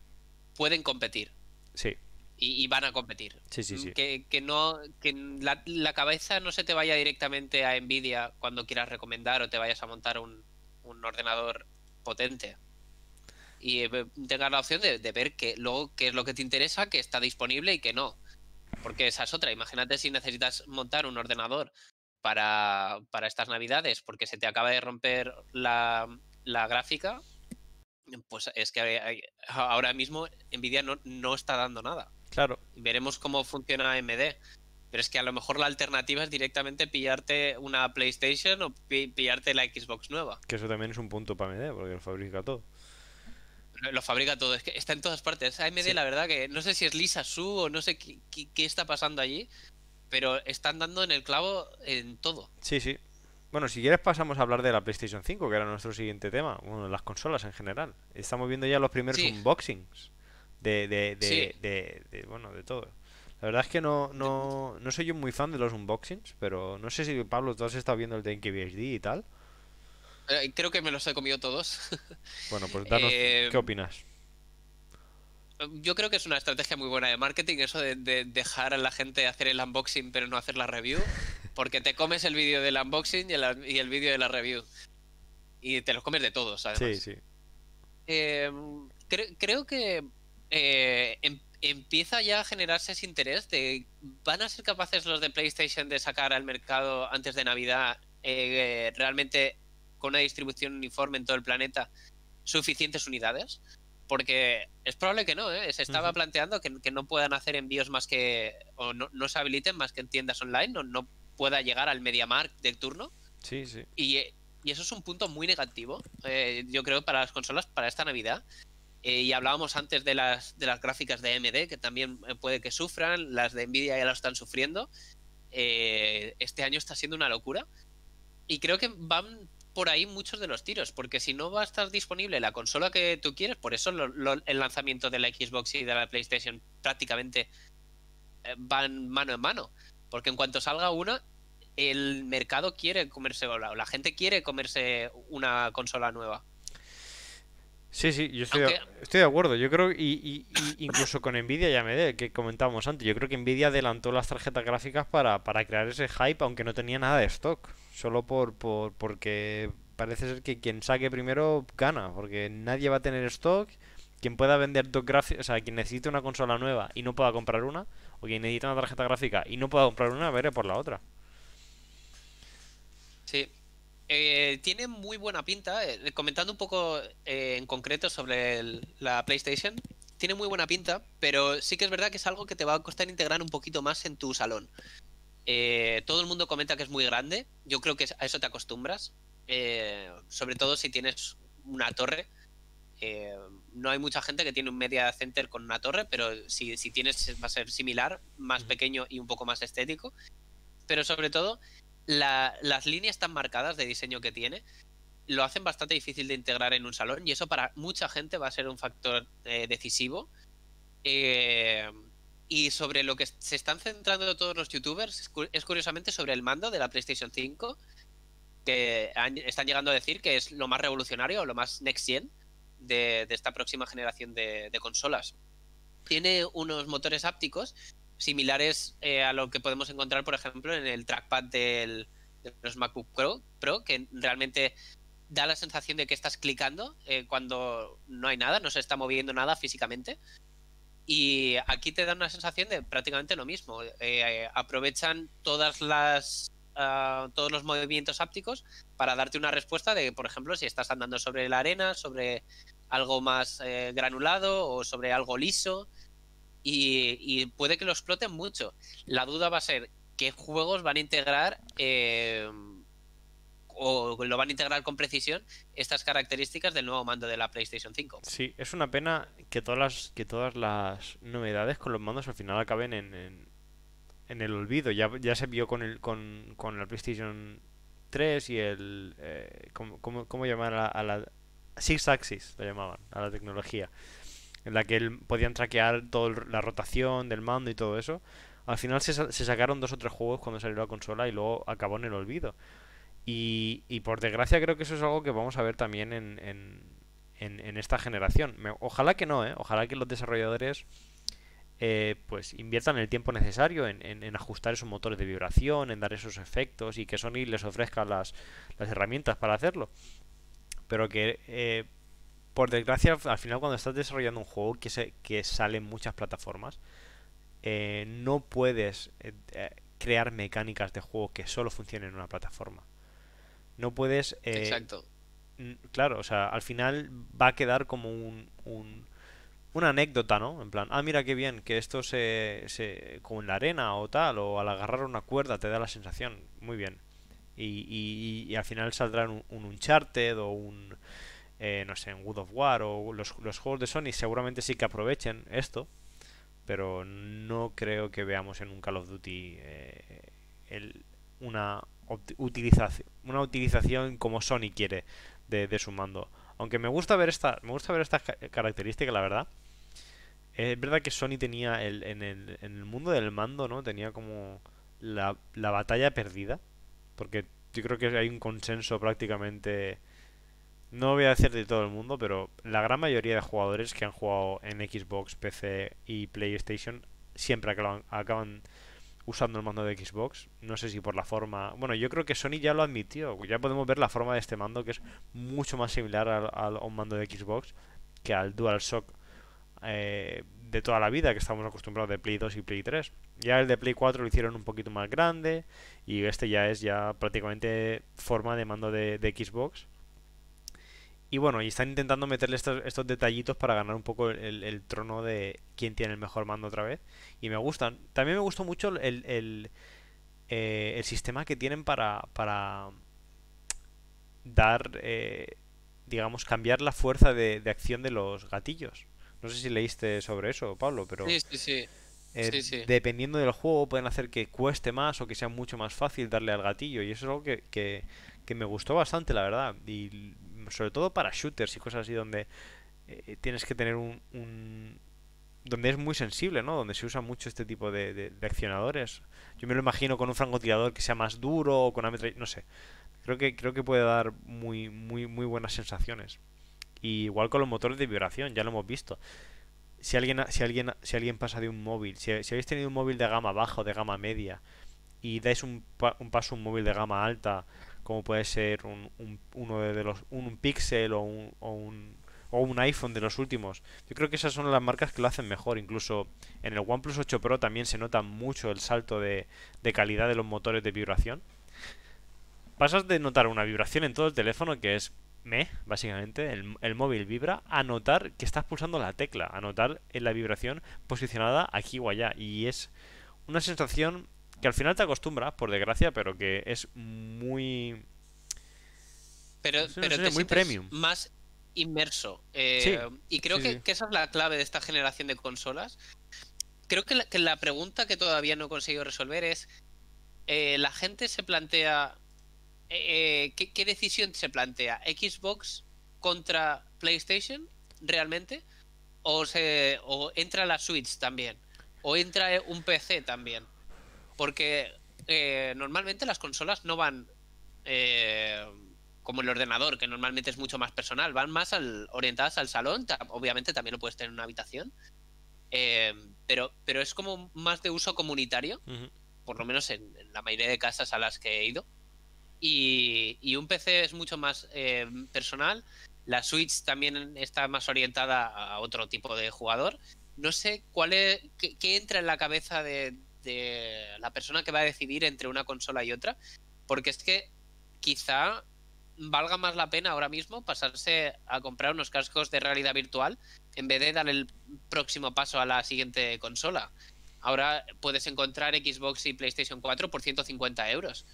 pueden competir Sí, y, y van a competir. sí, sí, sí. Que, que no que la, la cabeza no se te vaya directamente a Nvidia cuando quieras recomendar o te vayas a montar un, un ordenador potente. Y eh, tengas la opción de, de ver que luego qué es lo que te interesa, que está disponible y que no. Porque esa es otra. Imagínate si necesitas montar un ordenador para, para estas navidades porque se te acaba de romper la, la gráfica. Pues es que hay- ahora mismo Nvidia no, no está dando nada. Claro, Veremos cómo funciona AMD. Pero es que a lo mejor la alternativa es directamente pillarte una PlayStation o pi- pillarte la Xbox nueva. que eso también es un punto para AMD, porque lo fabrica todo. Lo lo fabrica todo, es que está en todas partes. AMD, Sí. la verdad que no sé si es Lisa Su o no sé qué, qué- qué está pasando allí, pero están dando en el clavo en todo. Sí, sí. Bueno, si quieres pasamos a hablar de la PlayStation 5, que era nuestro siguiente tema. Bueno, las consolas en general. Estamos viendo ya los primeros Sí. unboxings de, de, de, Sí. de- de- bueno, de todo. La verdad es que no, no, no soy yo muy fan de los unboxings, pero no sé si, Pablo, tú has estado viendo el de NKBHD y tal. Eh, Creo que me los he comido todos. Bueno, pues danos, Eh, ¿qué opinas? Yo creo que es una estrategia muy buena de marketing eso de, de dejar a la gente hacer el unboxing pero no hacer la review, porque te comes el vídeo del unboxing y el, y el vídeo de la review. Y te los comes de todos, además. Sí, sí. Eh, cre- creo que eh, em- empieza ya a generarse ese interés de van a ser capaces los de PlayStation de sacar al mercado antes de Navidad eh, realmente con una distribución uniforme en todo el planeta suficientes unidades porque es probable que no ¿eh? se estaba planteando que, que no puedan hacer envíos más que o no, no se habiliten más que en tiendas online no, no pueda llegar al MediaMarkt del turno Sí, sí. y, eh, y eso es un punto muy negativo, eh, yo creo, para las consolas para esta Navidad. Eh, y hablábamos antes de las, de las gráficas de AMD, que también eh, puede que sufran, las de Nvidia ya lo están sufriendo. Eh, este año está siendo una locura. Y creo que van por ahí muchos de los tiros, porque si no va a estar disponible la consola que tú quieres, por eso el lanzamiento de la Xbox y de la PlayStation prácticamente eh, van mano en mano. Porque en cuanto salga una, el mercado quiere comerse, o la, la gente quiere comerse una consola nueva. Sí, sí, yo estoy, de, estoy de acuerdo. Yo creo, y, y- y incluso con Nvidia y AMD, que comentábamos antes, yo creo que Nvidia adelantó las tarjetas gráficas para, para crear ese hype, aunque no tenía nada de stock. Solo por, por porque parece ser que quien saque primero gana, porque nadie va a tener stock. Quien pueda vender dos gráficas, o sea, quien necesite una consola nueva y no pueda comprar una, o quien necesita una tarjeta gráfica y no pueda comprar una, veré por la otra. Sí. Eh, tiene muy buena pinta. eh, comentando un poco eh, en concreto sobre el- la PlayStation, tiene muy buena pinta, pero sí que es verdad que es algo que te va a costar integrar un poquito más en tu salón. Eh, todo el mundo comenta que es muy grande. Yo creo que a eso te acostumbras. eh, sobre todo si tienes una torre. Eh, no hay mucha gente que tiene un media center con una torre, pero si, si tienes va a ser similar, más pequeño y un poco más estético. Pero sobre todo, las líneas tan marcadas de diseño que tiene lo hacen bastante difícil de integrar en un salón y eso para mucha gente va a ser un factor eh, decisivo. Eh, y sobre lo que se están centrando todos los youtubers es curiosamente sobre el mando de la PlayStation 5, que están llegando a decir que es lo más revolucionario lo más next gen de, esta próxima generación de, consolas. Tiene unos motores ápticos similares eh, a lo que podemos encontrar, por ejemplo, en el trackpad del, de los MacBook Pro, Pro, que realmente da la sensación de que estás clicando eh, cuando no hay nada, no se está moviendo nada físicamente. Y aquí te da una sensación de prácticamente lo mismo. Eh, aprovechan todas las uh, todos los movimientos ápticos para darte una respuesta de, por ejemplo, si estás andando sobre la arena, sobre algo más granulado o sobre algo liso. Y, y, puede que lo exploten mucho. La duda va a ser qué juegos van a integrar eh, o lo van a integrar con precisión estas características del nuevo mando de la PlayStation 5. Sí, es una pena que todas las, que todas las novedades con los mandos al final acaben en, en, el olvido. Ya, se vio con, el, con, la PlayStation 3 y el... Eh, ¿cómo, cómo, llamar a, la... Six Axis, lo llamaban, a la tecnología. En la que podían traquear toda la rotación del mando y todo eso. Al final se, sacaron dos o tres juegos cuando salió la consola y luego acabó en el olvido. Y, por desgracia creo que eso es algo que vamos a ver también en, en, esta generación. ojalá que no, ¿eh? Ojalá que los desarrolladores eh, pues inviertan el tiempo necesario en, ajustar esos motores de vibración, en dar esos efectos y que Sony les ofrezca las, las herramientas para hacerlo. Pero que, eh, por desgracia, al final cuando estás desarrollando un juego que, se, que sale en muchas plataformas, eh, no puedes crear mecánicas de juego que solo funcionen en una plataforma. No puedes... Eh, Exacto. Claro, o sea, al final va a quedar como un, un, una anécdota, ¿no? En plan, ah, mira qué bien, que esto se, se... como en la arena o tal, o al agarrar una cuerda te da la sensación. Muy bien. Y, y, al final saldrá un, un Uncharted o un... Eh, no sé, un Wood of War o los, los juegos de Sony seguramente sí que aprovechen esto, pero no creo que veamos en un Call of Duty eh, el, una utilización, una utilización como Sony quiere de, su mando. Aunque me gusta ver esta, me gusta ver esta característica, la verdad. Es verdad que Sony tenía el, en, el, en el mundo del mando, ¿no? Tenía como la, la batalla perdida. Porque yo creo que hay un consenso prácticamente. No voy a decir de todo el mundo, pero la gran mayoría de jugadores que han jugado en Xbox, PC y PlayStation siempre acaban, usando el mando de Xbox. No sé si por la forma. Bueno, yo creo que Sony ya lo admitió. Ya podemos ver la forma de este mando que es mucho más similar a, un mando de Xbox que al DualShock eh, de toda la vida que estamos acostumbrados de Play 2 y Play 3. Ya el de Play 4 lo hicieron un poquito más grande y este ya es ya prácticamente forma de mando de Xbox. Y bueno, y están intentando meterle estos, estos detallitos para ganar un poco el, trono de quién tiene el mejor mando otra vez. Y me gustan. También me gustó mucho el, el, eh, el sistema que tienen para, para dar, eh, digamos, cambiar la fuerza de, acción de los gatillos. No sé si leíste sobre eso, Pablo, pero... Sí, sí, sí. Eh, dependiendo del juego pueden hacer que cueste más o que sea mucho más fácil darle al gatillo y eso es algo que, que, que me gustó bastante la verdad y sobre todo para shooters y cosas así donde eh, tienes que tener un, donde es muy sensible, ¿no? Donde se usa mucho este tipo de, accionadores. Yo me lo imagino con un francotirador que sea más duro o con no sé. Creo que creo que puede dar muy muy muy buenas sensaciones. Y igual con los motores de vibración, ya lo hemos visto. Si alguien si alguien si alguien pasa de un móvil, si, habéis tenido un móvil de gama baja o de gama media y dais un, un paso un móvil de gama alta como puede ser un, uno de los un, Pixel o un, o un, o un iPhone de los últimos. Yo creo que esas son las marcas que lo hacen mejor. Incluso en el OnePlus 8 Pro también se nota mucho el salto de, de calidad de los motores de vibración. Pasas de notar una vibración en todo el teléfono que es me, básicamente, el, el, móvil vibra, a notar que estás pulsando la tecla, a notar en la vibración posicionada aquí o allá. Y es una sensación que al final te acostumbras, por desgracia, pero que es muy... Pero, pero te muy premium. Más, inmerso. Eh, y creo que, esa es la clave de esta generación de consolas. Creo que la, pregunta que todavía no he conseguido resolver es, eh, ¿la gente se plantea... ¿qué, ¿Qué decisión se plantea? ¿Xbox contra PlayStation realmente? ¿O, se, o entra la Switch también? ¿O entra un PC también? Porque eh, normalmente las consolas no van eh, como el ordenador, que normalmente es mucho más personal, van más al, orientadas al salón. Obviamente también lo puedes tener en una habitación. Eh, pero, pero es como más de uso comunitario, por lo menos en, la mayoría de casas a las que he ido. Y, y un PC es mucho más personal. La Switch también está más orientada a otro tipo de jugador. No sé cuál es, qué entra en la cabeza de, de la persona que va a decidir entre una consola y otra, porque es que quizá valga más la pena ahora mismo pasarse a comprar unos cascos de realidad virtual en vez de dar el próximo paso a la siguiente consola. Ahora puedes encontrar Xbox y PlayStation 4 por 150 euros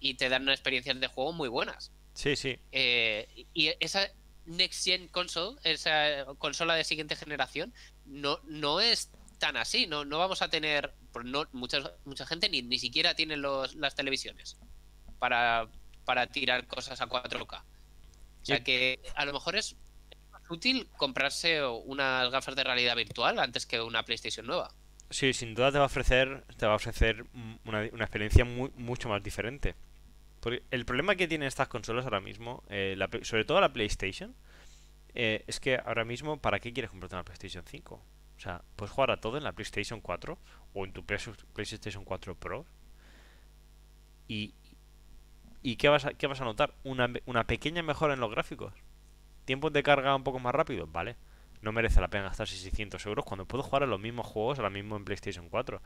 y te dan unas experiencias de juego muy buenas. Sí, sí. Eh, y esa Next Gen Console, esa consola de siguiente generación, no, no es tan así. No, no vamos a tener pues no, mucha, mucha gente ni, ni siquiera tiene los, las televisiones para, para tirar cosas a 4K. O sea que a lo mejor es más útil comprarse unas gafas de realidad virtual antes que una PlayStation nueva. Sí, sin duda te va a ofrecer, te va a ofrecer una, experiencia mucho más diferente. Porque el problema que tienen estas consolas ahora mismo, eh, sobre todo la PlayStation, eh, es que ahora mismo, ¿para qué quieres comprarte una PlayStation 5? O sea, puedes jugar a todo en la PlayStation 4 o en tu PlayStation 4 Pro. Y, ¿Y qué vas a, qué vas a notar? Una, una pequeña mejora en los gráficos. ¿Tiempos de carga un poco más rápido? Vale. No merece la pena gastar 600 euros cuando puedo jugar a los mismos juegos ahora mismo en PlayStation 4.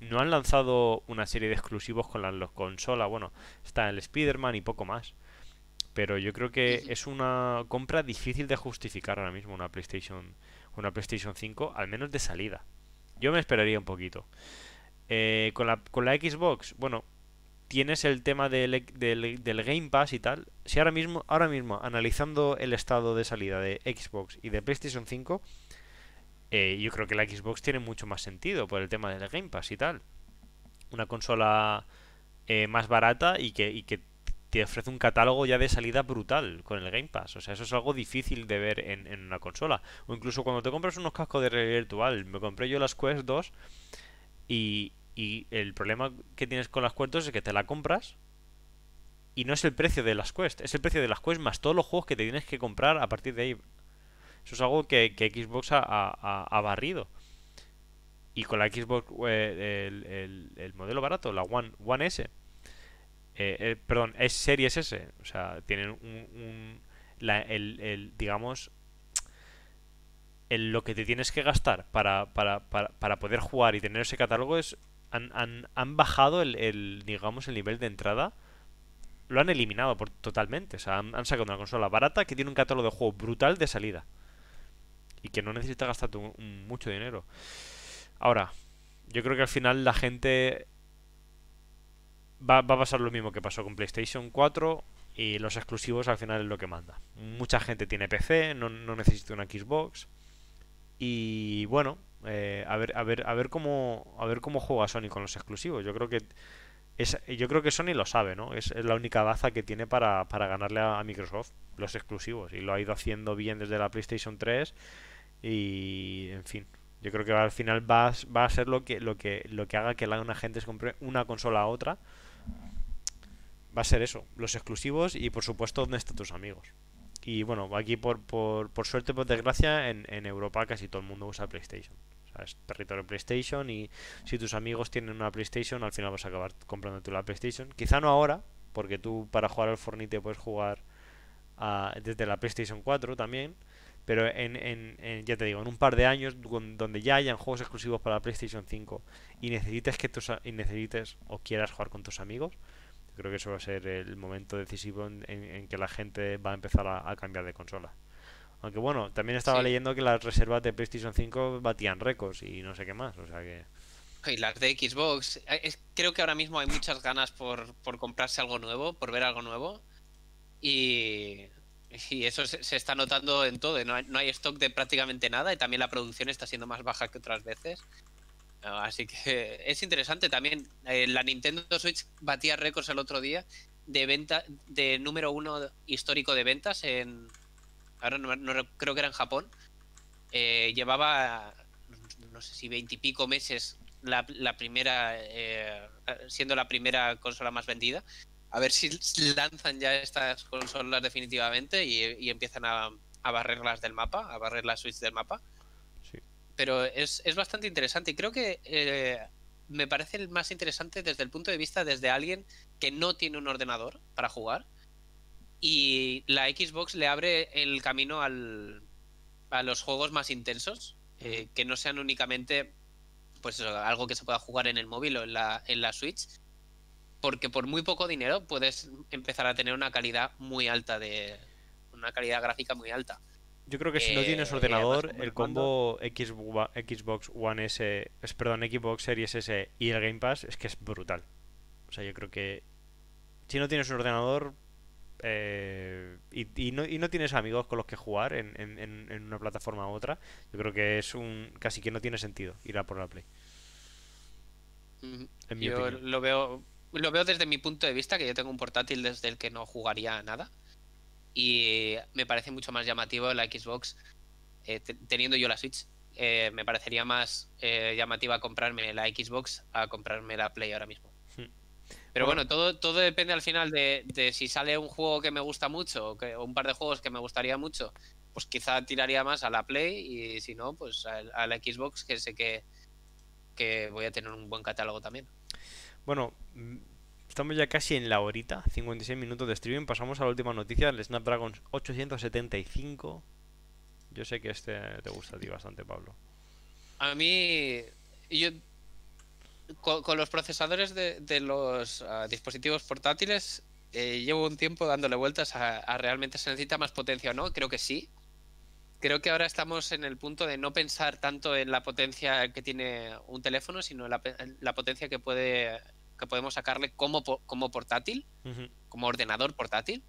No han lanzado una serie de exclusivos con la consola. Bueno, está el Spider-Man y poco más. Pero yo creo que es una compra difícil de justificar ahora mismo una PlayStation una PlayStation 5, al menos de salida. Yo me esperaría un poquito. Eh, con, la, con la Xbox, bueno, tienes el tema del, del, Game Pass y tal. Si ahora mismo, ahora mismo, analizando el estado de salida de Xbox y de PlayStation 5, eh, yo creo que la Xbox tiene mucho más sentido por el tema del Game Pass y tal. Una consola eh, más barata y que, y que te ofrece un catálogo ya de salida brutal con el Game Pass. O sea, eso es algo difícil de ver en, una consola. O incluso cuando te compras unos cascos de realidad virtual. Me compré yo las Quest 2 y, y el problema que tienes con las Quest 2 es que te la compras y no es el precio de las Quest, es el precio de las Quest más todos los juegos que te tienes que comprar a partir de ahí. Eso es algo que, Xbox ha, barrido. Y con la Xbox, eh, el, el, modelo barato, la One, One S, eh, eh, perdón, es Series S. O sea, tienen un, el, digamos, el, lo que te tienes que gastar para, para, para, para, poder jugar y tener ese catálogo es han, han, han bajado el, digamos, el nivel de entrada. Lo han eliminado por, totalmente. O sea, han, sacado una consola barata que tiene un catálogo de juego brutal de salida. Y que no necesita gastar mucho dinero. Ahora, yo creo que al final la gente va, a pasar lo mismo que pasó con PlayStation 4 y los exclusivos al final es lo que manda. Mucha gente tiene PC, no, necesita una Xbox. Y bueno, eh, a ver, a ver, a ver cómo, a ver cómo juega Sony con los exclusivos. Yo creo que es, yo creo que Sony lo sabe, ¿no? Es, la única baza que tiene para, para ganarle a, Microsoft los exclusivos y lo ha ido haciendo bien desde la PlayStation 3 y en fin. Yo creo que al final va, va a ser lo que lo que lo que haga que la, gente se compre una consola a otra va a ser eso, los exclusivos y por supuesto dónde están tus amigos. Y bueno, aquí por, por, por suerte, por desgracia, en, en Europa casi todo el mundo usa PlayStation. O sea, es territorio PlayStation y si tus amigos tienen una PlayStation, al final vas a acabar comprando tú la PlayStation. Quizá no ahora, porque tú para jugar al Fornite puedes jugar desde la PlayStation 4 también. Pero en, en, ya te digo, en un par de años donde ya hayan juegos exclusivos para la PlayStation 5 y necesites que tus, y necesites o quieras jugar con tus amigos, creo que eso va a ser el momento decisivo en, que la gente va a empezar a, cambiar de consola. Aunque bueno, también estaba leyendo que las reservas de PlayStation 5 batían récords y no sé qué más, o sea que... Y las de Xbox, eh, creo que ahora mismo hay muchas ganas por, por comprarse algo nuevo, por ver algo nuevo. Y, Y eso se, está notando en todo. No hay, no hay, stock de prácticamente nada y también la producción está siendo más baja que otras veces. Así que es interesante también. Eh, la Nintendo Switch batía récords el otro día de venta de número uno histórico de ventas en. Ahora no, creo que era en Japón. Eh, llevaba no sé si veintipico meses la, primera eh, siendo la primera consola más vendida. A ver si lanzan ya estas consolas definitivamente y, empiezan a, a barrerlas del mapa, a barrer la Switch del mapa. Pero es, bastante interesante y creo que eh, me parece el más interesante desde el punto de vista desde alguien que no tiene un ordenador para jugar y la Xbox le abre el camino al, a los juegos más intensos, eh, que no sean únicamente pues algo que se pueda jugar en el móvil o en la, en la Switch, porque por muy poco dinero puedes empezar a tener una calidad muy alta de una calidad gráfica muy alta. Yo creo que si no tienes eh, ordenador, el combo Xbox One S, perdón, Xbox Series S y el Game Pass es que es brutal. O sea, yo creo que si no tienes un ordenador eh, y, no, y, no, tienes amigos con los que jugar en, en, una plataforma u otra, yo creo que es un casi que no tiene sentido ir a por la Play. yo lo veo lo veo desde mi punto de vista que yo tengo un portátil desde el que no jugaría nada y me parece mucho más llamativo la Xbox eh, teniendo yo la Switch. Eh, me parecería más eh, llamativa comprarme la Xbox a comprarme la Play ahora mismo. Hmm. Pero bueno, todo, todo depende al final de, si sale un juego que me gusta mucho o, que, un par de juegos que me gustaría mucho, pues quizá tiraría más a la Play y si no, pues a, la Xbox que sé que, que voy a tener un buen catálogo también. Bueno, Estamos ya casi en la horita, 56 minutos de streaming. Pasamos a la última noticia, el Snapdragon 875. Yo sé que este te gusta a ti bastante, Pablo. A mí, yo con, los procesadores de, los ah, dispositivos portátiles eh, llevo un tiempo dándole vueltas a, realmente se necesita más potencia o no. Creo que sí. Creo que ahora estamos en el punto de no pensar tanto en la potencia que tiene un teléfono, sino la, la potencia que puede que podemos sacarle como, como portátil, como ordenador portátil,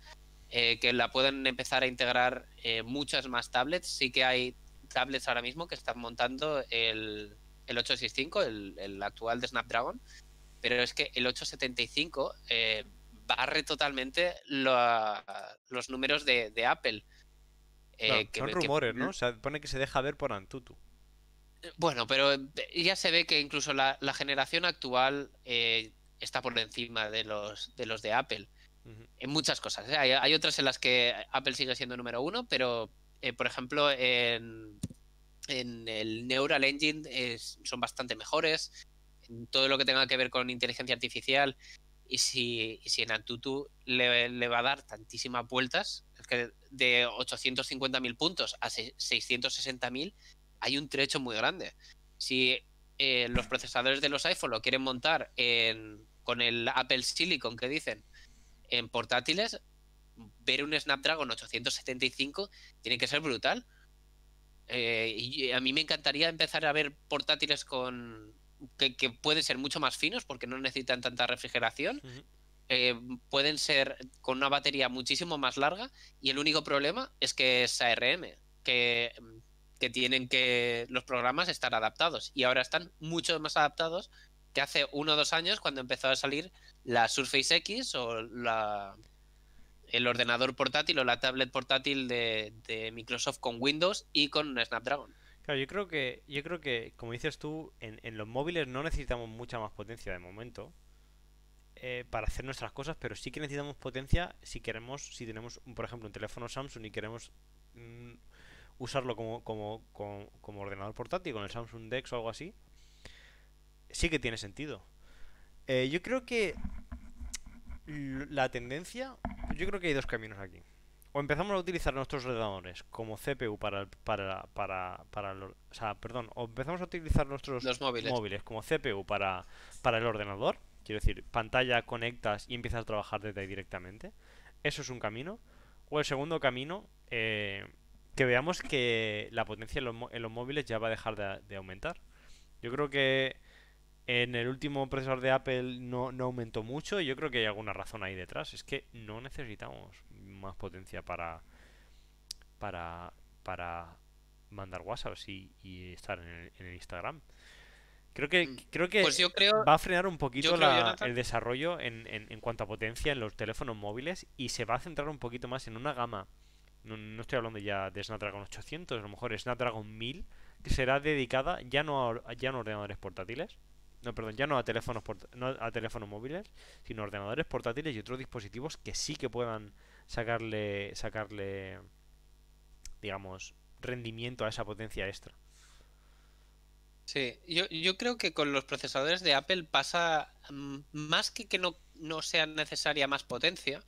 eh, que la pueden empezar a integrar eh, muchas más tablets. Sí que hay tablets ahora mismo que están montando el, el 865, el, el, actual de Snapdragon, pero es que el 875 eh, barre totalmente los números de, Apple. Son rumores, ¿no? O sea, pone que se deja ver por Antutu. Bueno, pero ya se ve que incluso la, generación actual está por encima de los de, los de Apple. En muchas cosas. ¿eh? Hay, otras en las que Apple sigue siendo número uno, pero eh, por ejemplo en, en, el Neural Engine son bastante mejores. En todo lo que tenga que ver con inteligencia artificial. Y si, si en Antutu le, le, va a dar tantísimas vueltas, que de 850.000 puntos a 660.000 hay un trecho muy grande. Si eh, los procesadores de los iPhone lo quieren montar con el Apple Silicon que dicen en portátiles, ver un Snapdragon 875 tiene que ser brutal. Eh, y a mí me encantaría empezar a ver portátiles con que, pueden ser mucho más finos porque no necesitan tanta refrigeración. Eh, pueden ser con una batería muchísimo más larga y el único problema es que es ARM, que, que tienen que los programas estar adaptados y ahora están mucho más adaptados que hace uno o dos años cuando empezó a salir la Surface X o la, el ordenador portátil o la tablet portátil de, Microsoft con Windows y con Snapdragon. Claro, yo creo que, yo creo que, como dices tú, en, en los móviles no necesitamos mucha más potencia de momento eh, para hacer nuestras cosas, pero sí que necesitamos potencia si queremos, si tenemos, por ejemplo, un teléfono Samsung y queremos mm, usarlo como, como, como, como ordenador portátil con el Samsung Dex o algo así sí que tiene sentido. Eh, yo creo que la tendencia, yo creo que hay dos caminos aquí. O empezamos a utilizar nuestros ordenadores como CPU para para para para o sea, perdón, o empezamos a utilizar nuestros móviles. como CPU para para el ordenador, quiero decir, pantalla conectas y empiezas a trabajar desde ahí directamente. Eso es un camino. O el segundo camino, eh, que veamos que la potencia en los, móviles ya va a dejar de aumentar. Yo creo que en el último procesador de Apple no, aumentó mucho y yo creo que hay alguna razón ahí detrás. Es que no necesitamos más potencia para, para, para mandar WhatsApp y, y estar en el, en el Instagram. Creo que, Mm. creo que Pues yo creo, va a frenar un poquito la- el desarrollo en, en- en cuanto a potencia en los teléfonos móviles y se va a centrar un poquito más en una gama. No, no estoy hablando ya de Snapdragon 800, a lo mejor Snapdragon 1000, que será dedicada ya no a, ya no a ordenadores portátiles, no, perdón, ya no a teléfonos port- no a teléfonos móviles, sino a ordenadores portátiles y otros dispositivos que sí que puedan sacarle sacarle digamos rendimiento a esa potencia extra. Sí, yo, yo creo que con los procesadores de Apple pasa mm, más que que no, no sea necesaria más potencia,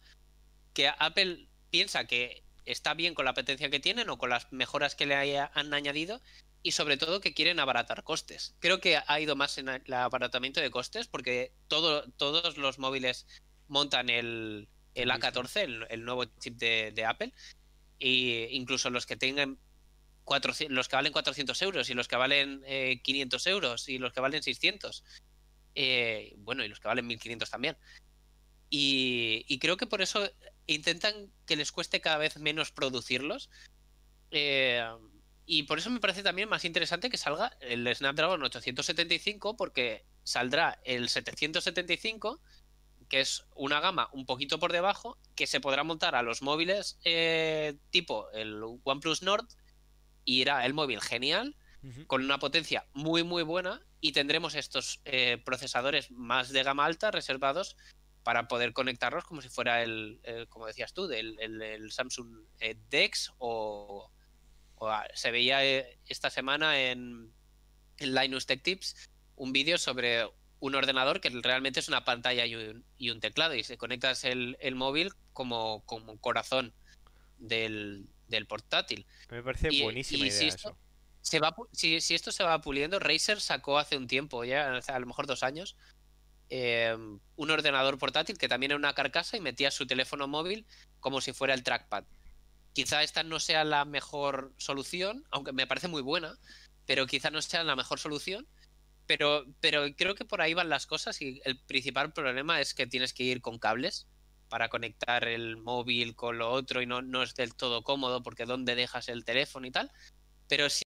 que Apple piensa que está bien con la potencia que tienen o con las mejoras que le haya- han añadido y sobre todo que quieren abaratar costes. Creo que ha ido más en el abaratamiento de costes porque todo, todos los móviles montan el, el El mismo. A14, el, el nuevo chip de, de Apple, e incluso los que tengan 400, los que valen 400 euros y los que valen eh, 500 euros y los que valen 600. eh, bueno, y los que valen 1500 también. Y, y creo que por eso intentan que les cueste cada vez menos producirlos. eh, y por eso me parece también más interesante que salga el Snapdragon 875 porque saldrá el 775 que es una gama un poquito por debajo que se podrá montar a los móviles eh, tipo el OnePlus Nord y irá el móvil genial con una potencia muy muy buena y tendremos estos eh, procesadores más de gama alta reservados para poder conectarlos como si fuera el, el- como decías tú, del el, el Samsung eh, Dex o, o a- se veía eh, esta semana en, en Linus Tech Tips un vídeo sobre un ordenador que realmente es una pantalla y un, y un teclado y se conectas el, el móvil como, como corazón del, del portátil Me parece Y- buenísima y si idea esto- eso. se va si, si esto se va puliendo, Razer sacó hace un tiempo, ya a lo mejor dos años, eh, un ordenador portátil que también era una carcasa y metía su teléfono móvil como si fuera el trackpad. Quizá esta no sea la mejor solución, aunque me parece muy buena, pero quizá no sea la mejor solución. Pero, pero creo que por ahí van las cosas y el principal problema es que tienes que ir con cables para conectar el móvil con lo otro y no, no es del todo cómodo porque dónde dejas el teléfono y tal. Pero sí